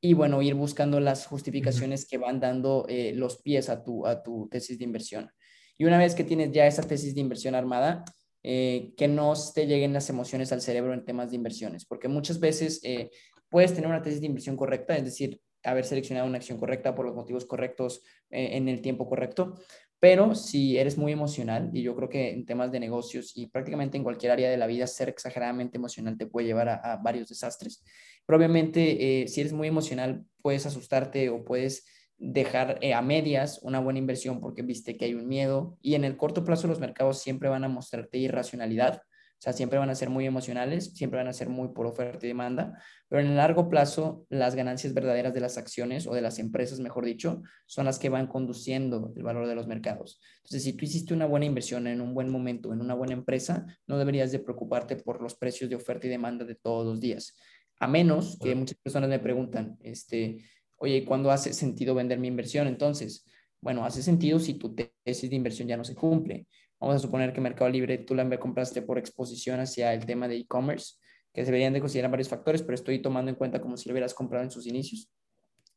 Y bueno, ir buscando las justificaciones que van dando eh, los pies a tu, a tu tesis de inversión. Y una vez que tienes ya esa tesis de inversión armada, eh, que no te lleguen las emociones al cerebro en temas de inversiones, porque muchas veces eh, puedes tener una tesis de inversión correcta, es decir, haber seleccionado una acción correcta por los motivos correctos en el tiempo correcto, pero si eres muy emocional, y yo creo que en temas de negocios y prácticamente en cualquier área de la vida, ser exageradamente emocional te puede llevar a, varios desastres. Probablemente, eh, si eres muy emocional, puedes asustarte o puedes dejar eh, a medias una buena inversión porque viste que hay un miedo. Y en el corto plazo los mercados siempre van a mostrarte irracionalidad o sea, siempre van a ser muy emocionales, siempre van a ser muy por oferta y demanda, pero en el largo plazo, las ganancias verdaderas de las acciones o de las empresas, mejor dicho, son las que van conduciendo el valor de los mercados. Entonces, si tú hiciste una buena inversión en un buen momento, en una buena empresa, no deberías de preocuparte por los precios de oferta y demanda de todos los días. A menos que muchas personas me preguntan, este, oye, ¿cuándo hace sentido vender mi inversión? Entonces, bueno, hace sentido si tu tesis de inversión ya no se cumple Vamos a suponer que Mercado Libre tú la compraste por exposición hacia el tema de e-commerce, que se deberían de considerar varios factores, pero estoy tomando en cuenta como si lo hubieras comprado en sus inicios.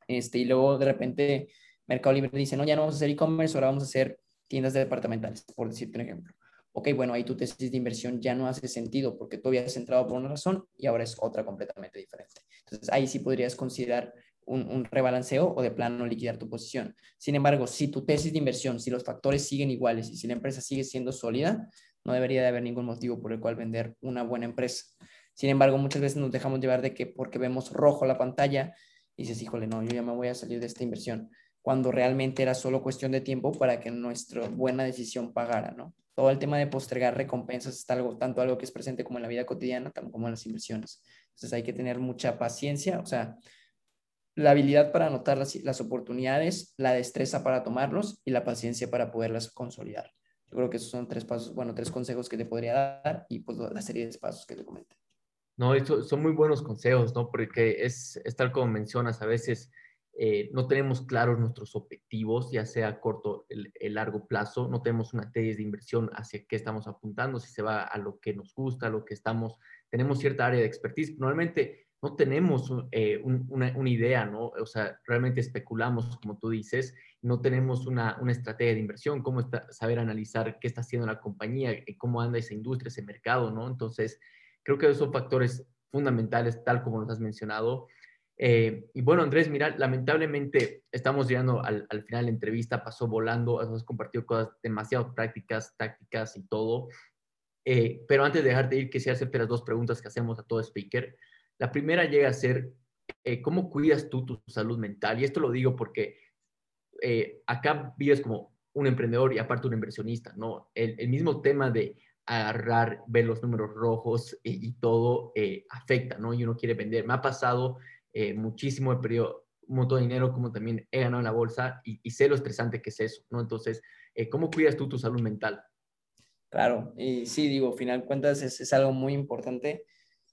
Este, y luego de repente Mercado Libre dice, no, ya no vamos a hacer e-commerce, ahora vamos a hacer tiendas departamentales, por decirte un ejemplo. Ok, bueno, ahí tu tesis de inversión ya no hace sentido porque tú habías entrado por una razón y ahora es otra completamente diferente. Entonces ahí sí podrías considerar un, rebalanceo o de plano liquidar tu posición. Sin embargo, si tu tesis de inversión, si los factores siguen iguales y si la empresa sigue siendo sólida, no debería de haber ningún motivo por el cual vender una buena empresa. Sin embargo, muchas veces nos dejamos llevar de que porque vemos rojo la pantalla, y dices, híjole, no, yo ya me voy a salir de esta inversión, cuando realmente era solo cuestión de tiempo para que nuestra buena decisión pagara, ¿no? Todo el tema de postergar recompensas está algo, tanto algo que es presente como en la vida cotidiana, como en las inversiones. Entonces hay que tener mucha paciencia, o sea, la habilidad para anotar las, oportunidades, la destreza para tomarlos y la paciencia para poderlas consolidar. Yo creo que esos son tres pasos, bueno, tres consejos que te podría dar y pues la serie de pasos que te comenté. No, esto, son muy buenos consejos, ¿no? Porque es, es tal como mencionas, a veces eh, no tenemos claros nuestros objetivos, ya sea corto, el, el, largo plazo, no tenemos una tesis de inversión hacia qué estamos apuntando, si se va a lo que nos gusta, a lo que estamos, tenemos cierta área de expertise. Normalmente no tenemos eh, una, una, idea, ¿no? O sea, realmente especulamos, como tú dices, no tenemos una, una estrategia de inversión, cómo está, saber analizar qué está haciendo la compañía, eh, cómo anda esa industria, ese mercado, ¿no? Entonces, creo que esos son factores fundamentales, tal como nos has mencionado. Eh, y bueno, Andrés, mira, lamentablemente estamos llegando al, al, final de la entrevista, pasó volando, has compartido cosas demasiado prácticas, tácticas y todo. pero antes de dejarte ir, quisiera hacerte las dos preguntas que hacemos a todo speaker. La primera llega a ser, eh, ¿cómo cuidas tú tu salud mental? Y esto lo digo porque eh, acá vives como un emprendedor y aparte un inversionista, ¿no? El, mismo tema de agarrar, ver los números rojos y, todo eh, afecta, ¿no? Y uno quiere vender. Me ha pasado muchísimo, he perdido un montón de dinero, como también he ganado en la bolsa y, sé lo estresante que es eso, ¿no? Entonces, ¿cómo cuidas tú tu salud mental? Claro, y sí, digo, final cuentas es, es algo muy importante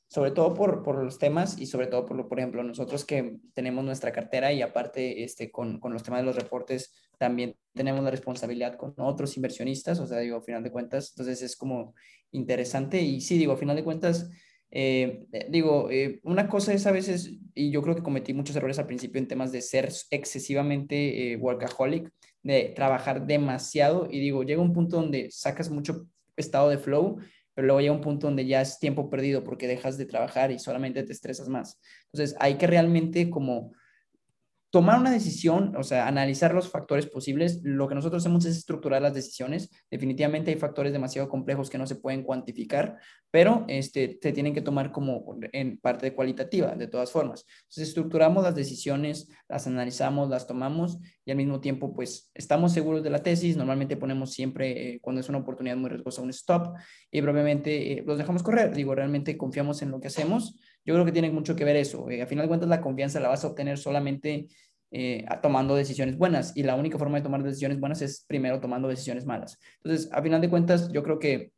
sobre todo por, por, los temas y sobre todo por, por ejemplo, nosotros que tenemos nuestra cartera y aparte este, con, con, los temas de los reportes, también tenemos la responsabilidad con otros inversionistas, o sea, digo, a final de cuentas, entonces es como interesante. Y sí, digo, a final de cuentas, eh, eh, digo, eh, una cosa es a veces, y yo creo que cometí muchos errores al principio en temas de ser excesivamente workaholic, de trabajar demasiado y digo, llega un punto donde sacas mucho estado de flow pero luego llega un punto donde ya es tiempo perdido porque dejas de trabajar y solamente te estresas más. Entonces, hay que realmente como tomar una decisión, o sea, analizar los factores posibles. Lo que nosotros hacemos es estructurar las decisiones. Definitivamente hay factores demasiado complejos que no se pueden cuantificar, pero este, se tienen que tomar como en parte cualitativa, de todas formas. Entonces, estructuramos las decisiones, las analizamos, las tomamos y al mismo tiempo, pues, estamos seguros de la tesis. Normalmente ponemos siempre, eh, cuando es una oportunidad muy riesgosa, un stop y probablemente eh, los dejamos correr. Digo, realmente confiamos en lo que hacemos. Yo creo que tiene mucho que ver eso. Eh, a final de cuentas, la confianza la vas a obtener solamente eh, tomando decisiones buenas y la única forma de tomar decisiones buenas es primero tomando decisiones malas. Entonces, a final de cuentas, yo creo que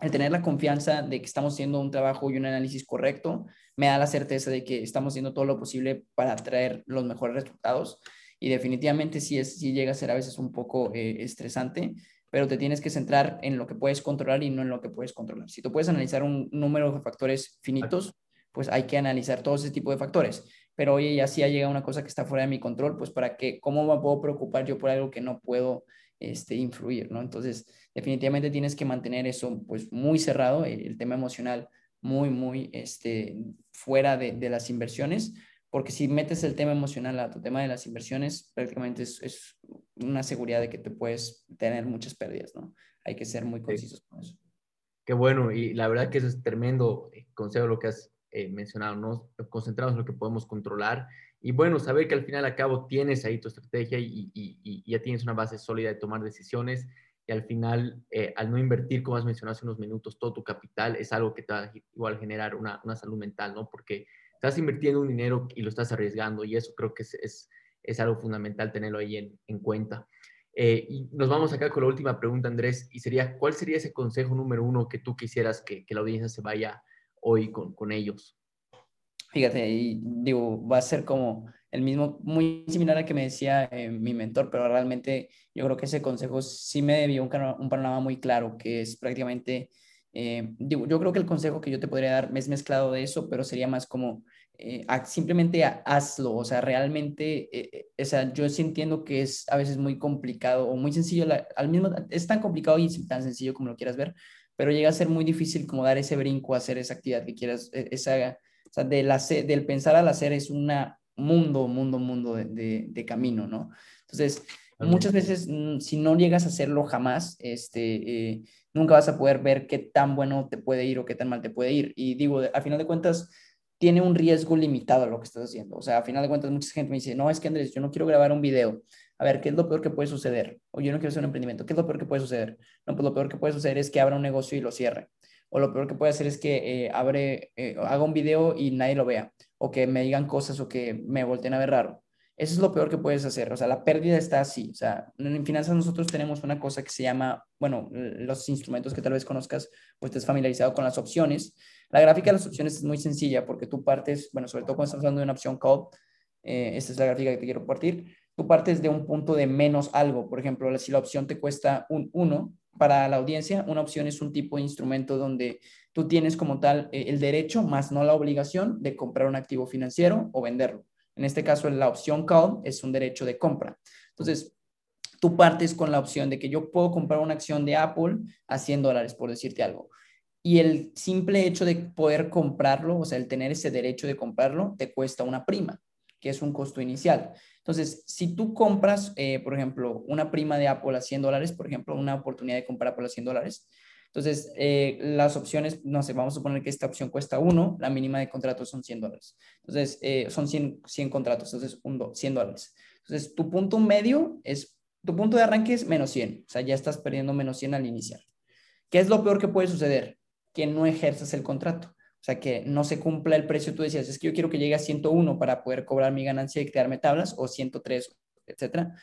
el tener la confianza de que estamos haciendo un trabajo y un análisis correcto me da la certeza de que estamos haciendo todo lo posible para traer los mejores resultados y definitivamente sí, es, sí llega a ser a veces un poco eh, estresante, pero te tienes que centrar en lo que puedes controlar y no en lo que puedes controlar. Si tú puedes analizar un número de factores finitos, pues hay que analizar todo ese tipo de factores. Pero oye, ya si ha llegado una cosa que está fuera de mi control, pues para qué, ¿cómo me puedo preocupar yo por algo que no puedo este, influir, ¿no? Entonces, definitivamente tienes que mantener eso pues muy cerrado, el, tema emocional muy, muy este, fuera de, de, las inversiones, porque si metes el tema emocional a tu tema de las inversiones, prácticamente es, es una seguridad de que te puedes tener muchas pérdidas, ¿no? Hay que ser muy concisos con eso. Qué bueno, y la verdad que eso es tremendo eh, consejo lo que has eh, mencionado, ¿no? Concentrarnos en lo que podemos controlar y bueno, saber que al final a cabo tienes ahí tu estrategia y, y, ya tienes una base sólida de tomar decisiones y al final, eh, al no invertir, como has mencionado hace unos minutos, todo tu capital es algo que te va a igual generar una, una salud mental, ¿no? Porque estás invirtiendo un dinero y lo estás arriesgando y eso creo que es, es, es algo fundamental tenerlo ahí en, en cuenta. Eh, y nos vamos acá con la última pregunta, Andrés, y sería, ¿cuál sería ese consejo número uno que tú quisieras que, que la audiencia se vaya hoy con, con ellos? Fíjate, y digo, va a ser como el mismo, muy similar al que me decía eh, mi mentor, pero realmente yo creo que ese consejo sí me debió un, un panorama muy claro, que es prácticamente, eh, digo, yo creo que el consejo que yo te podría dar es mezclado de eso, pero sería más como eh, simplemente hazlo, o sea, realmente, o sea, yo sí entiendo que es a veces muy complicado o muy sencillo, al mismo, es tan complicado y tan sencillo como lo quieras ver, pero llega a ser muy difícil como dar ese brinco, hacer esa actividad que quieras, e, esa o sea, del, del pensar al hacer es un mundo, mundo, mundo de, de, camino, ¿no? Entonces, muchas veces, mm, si no llegas a hacerlo jamás, este, eh, nunca vas a poder ver qué tan bueno te puede ir o qué tan mal te puede ir. Y digo, a final de cuentas, tiene un riesgo limitado lo que estás haciendo. O sea, a final de cuentas, mucha gente me dice, no, es que Andrés, yo no quiero grabar un video. A ver, ¿qué es lo peor que puede suceder? O yo no quiero hacer un emprendimiento. ¿Qué es lo peor que puede suceder? No, pues lo peor que puede suceder es que abra un negocio y lo cierre o lo peor que puede hacer es que eh, abre, eh, haga un video y nadie lo vea, o que me digan cosas o que me volteen a ver raro. Eso es lo peor que puedes hacer, o sea, la pérdida está así, o sea, en finanzas nosotros tenemos una cosa que se llama, bueno, los instrumentos que tal vez conozcas o estés familiarizado con las opciones. La gráfica de las opciones es muy sencilla porque tú partes, bueno, sobre todo cuando estamos hablando de una opción call, eh, esta es la gráfica que te quiero partir, tú partes de un punto de menos algo, por ejemplo, si la opción te cuesta un 1, para la audiencia, una opción es un tipo de instrumento donde tú tienes como tal eh, el derecho, más no la obligación, de comprar un activo financiero o venderlo. En este caso, la opción call es un derecho de compra. Entonces, tú partes con la opción de que yo puedo comprar una acción de Apple a 100 dólares, por decirte algo. Y el simple hecho de poder comprarlo, o sea, el tener ese derecho de comprarlo, te cuesta una prima, que es un costo inicial. Entonces, si tú compras, eh, por ejemplo, una prima de Apple a 100 dólares, por ejemplo, una oportunidad de comprar Apple a 100 dólares, entonces eh, las opciones, no sé, vamos a suponer que esta opción cuesta 1, la mínima de contrato son 100 dólares. Entonces, eh, son 100, 100 contratos, entonces 100 dólares. Entonces, tu punto medio es, tu punto de arranque es menos 100, o sea, ya estás perdiendo menos 100 al iniciar. ¿Qué es lo peor que puede suceder? Que no ejerzas el contrato. Sea, que no se cumpla el precio. Tú decías, es que yo quiero que llegue a 101 para poder cobrar mi ganancia y crearme tablas, o 103, etcétera.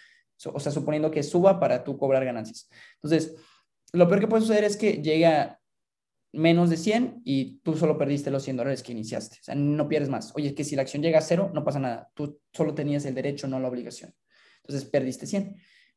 O sea, suponiendo que suba para tú cobrar ganancias. Entonces, lo peor que puede suceder es que llegue a menos de 100 y tú solo perdiste los 100 dólares que iniciaste. O sea, no pierdes más. Oye, es que si la acción llega a cero, no pasa nada. Tú solo tenías el derecho, no la obligación. Entonces, perdiste 100.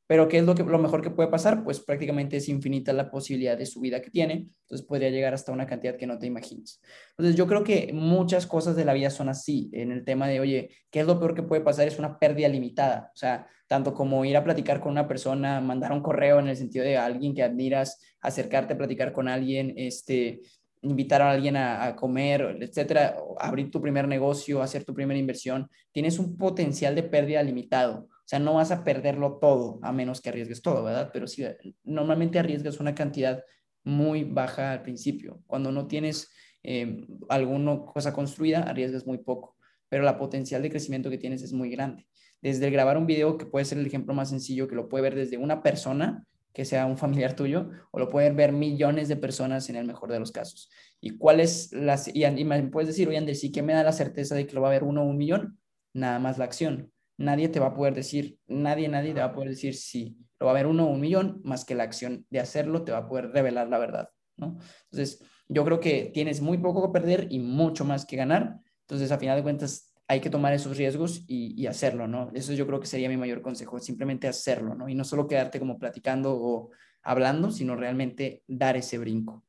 Pero ¿qué es lo, que, lo mejor que puede pasar? Pues prácticamente es infinita la posibilidad de subida que tiene. Entonces podría llegar hasta una cantidad que no te imaginas. Entonces yo creo que muchas cosas de la vida son así. En el tema de, oye, ¿qué es lo peor que puede pasar? Es una pérdida limitada. O sea, tanto como ir a platicar con una persona, mandar un correo en el sentido de alguien que admiras, acercarte a platicar con alguien, este, invitar a alguien a, a, comer, etcétera, abrir tu primer negocio, hacer tu primera inversión, tienes un potencial de pérdida limitado. O sea, no vas a perderlo todo, a menos que arriesgues todo, ¿verdad? Pero sí, normalmente arriesgas una cantidad muy baja al principio. Cuando no tienes eh, alguna cosa construida, arriesgas muy poco, pero la potencial de crecimiento que tienes es muy grande. Desde grabar un video, que puede ser el ejemplo más sencillo, que lo puede ver desde una persona, que sea un familiar tuyo, o lo pueden ver millones de personas en el mejor de los casos. ¿Y cuál es las, y, me puedes decir, oye Andrés, ¿sí que me da la certeza de que lo va a ver uno o un millón? Nada más la acción nadie te va a poder decir, nadie, nadie te va a poder decir si lo va a haber uno o un millón, más que la acción de hacerlo te va a poder revelar la verdad, ¿no? Entonces, yo creo que tienes muy poco que perder y mucho más que ganar. Entonces, a final de cuentas, hay que tomar esos riesgos y, hacerlo, ¿no? Eso yo creo que sería mi mayor consejo, simplemente hacerlo, ¿no? Y no solo quedarte como platicando o hablando, sino realmente dar ese brinco.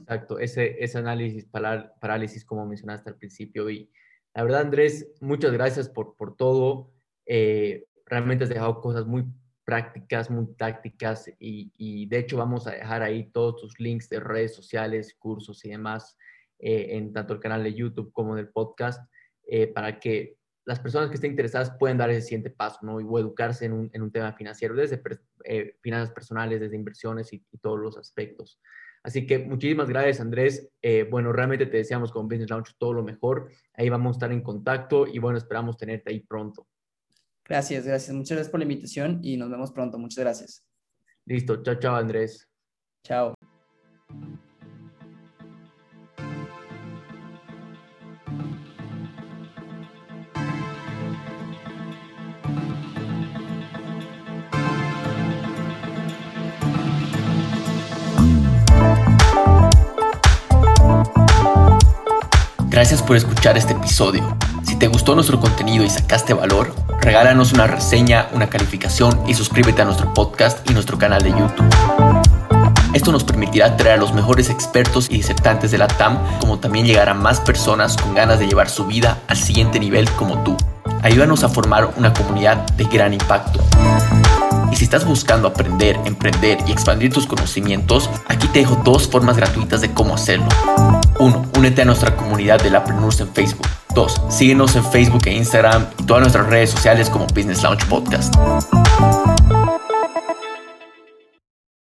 Exacto, ese, ese análisis, parálisis, como mencionaste al principio. Y la verdad, Andrés, muchas gracias por, por todo. Eh, realmente has dejado cosas muy prácticas, muy tácticas y, de hecho vamos a dejar ahí todos tus links de redes sociales, cursos y demás eh, en tanto el canal de YouTube como en el podcast eh, para que las personas que estén interesadas puedan dar ese siguiente paso, ¿no? Y educarse en un, en un tema financiero, desde eh, finanzas personales, desde inversiones y, todos los aspectos. Así que muchísimas gracias, Andrés. bueno, realmente te deseamos con Business Launch todo lo mejor. Ahí vamos a estar en contacto y bueno, esperamos tenerte ahí pronto. Gracias, gracias. Muchas gracias por la invitación y nos vemos pronto. Muchas gracias. Listo. Chao, chao, Andrés. Chao. Gracias por escuchar este episodio. Si te gustó nuestro contenido y sacaste valor, regálanos una reseña, una calificación y suscríbete a nuestro podcast y nuestro canal de YouTube. Esto nos permitirá traer a los mejores expertos y disertantes de la TAM, como también llegar a más personas con ganas de llevar su vida al siguiente nivel como tú. Ayúdanos a formar una comunidad de gran impacto. Y si estás buscando aprender, emprender y expandir tus conocimientos, aquí te dejo dos formas gratuitas de cómo hacerlo. 1. Únete a nuestra comunidad de Lapreneurs en Facebook. 2. Síguenos en Facebook e Instagram y todas nuestras redes sociales como Business Launch Podcast.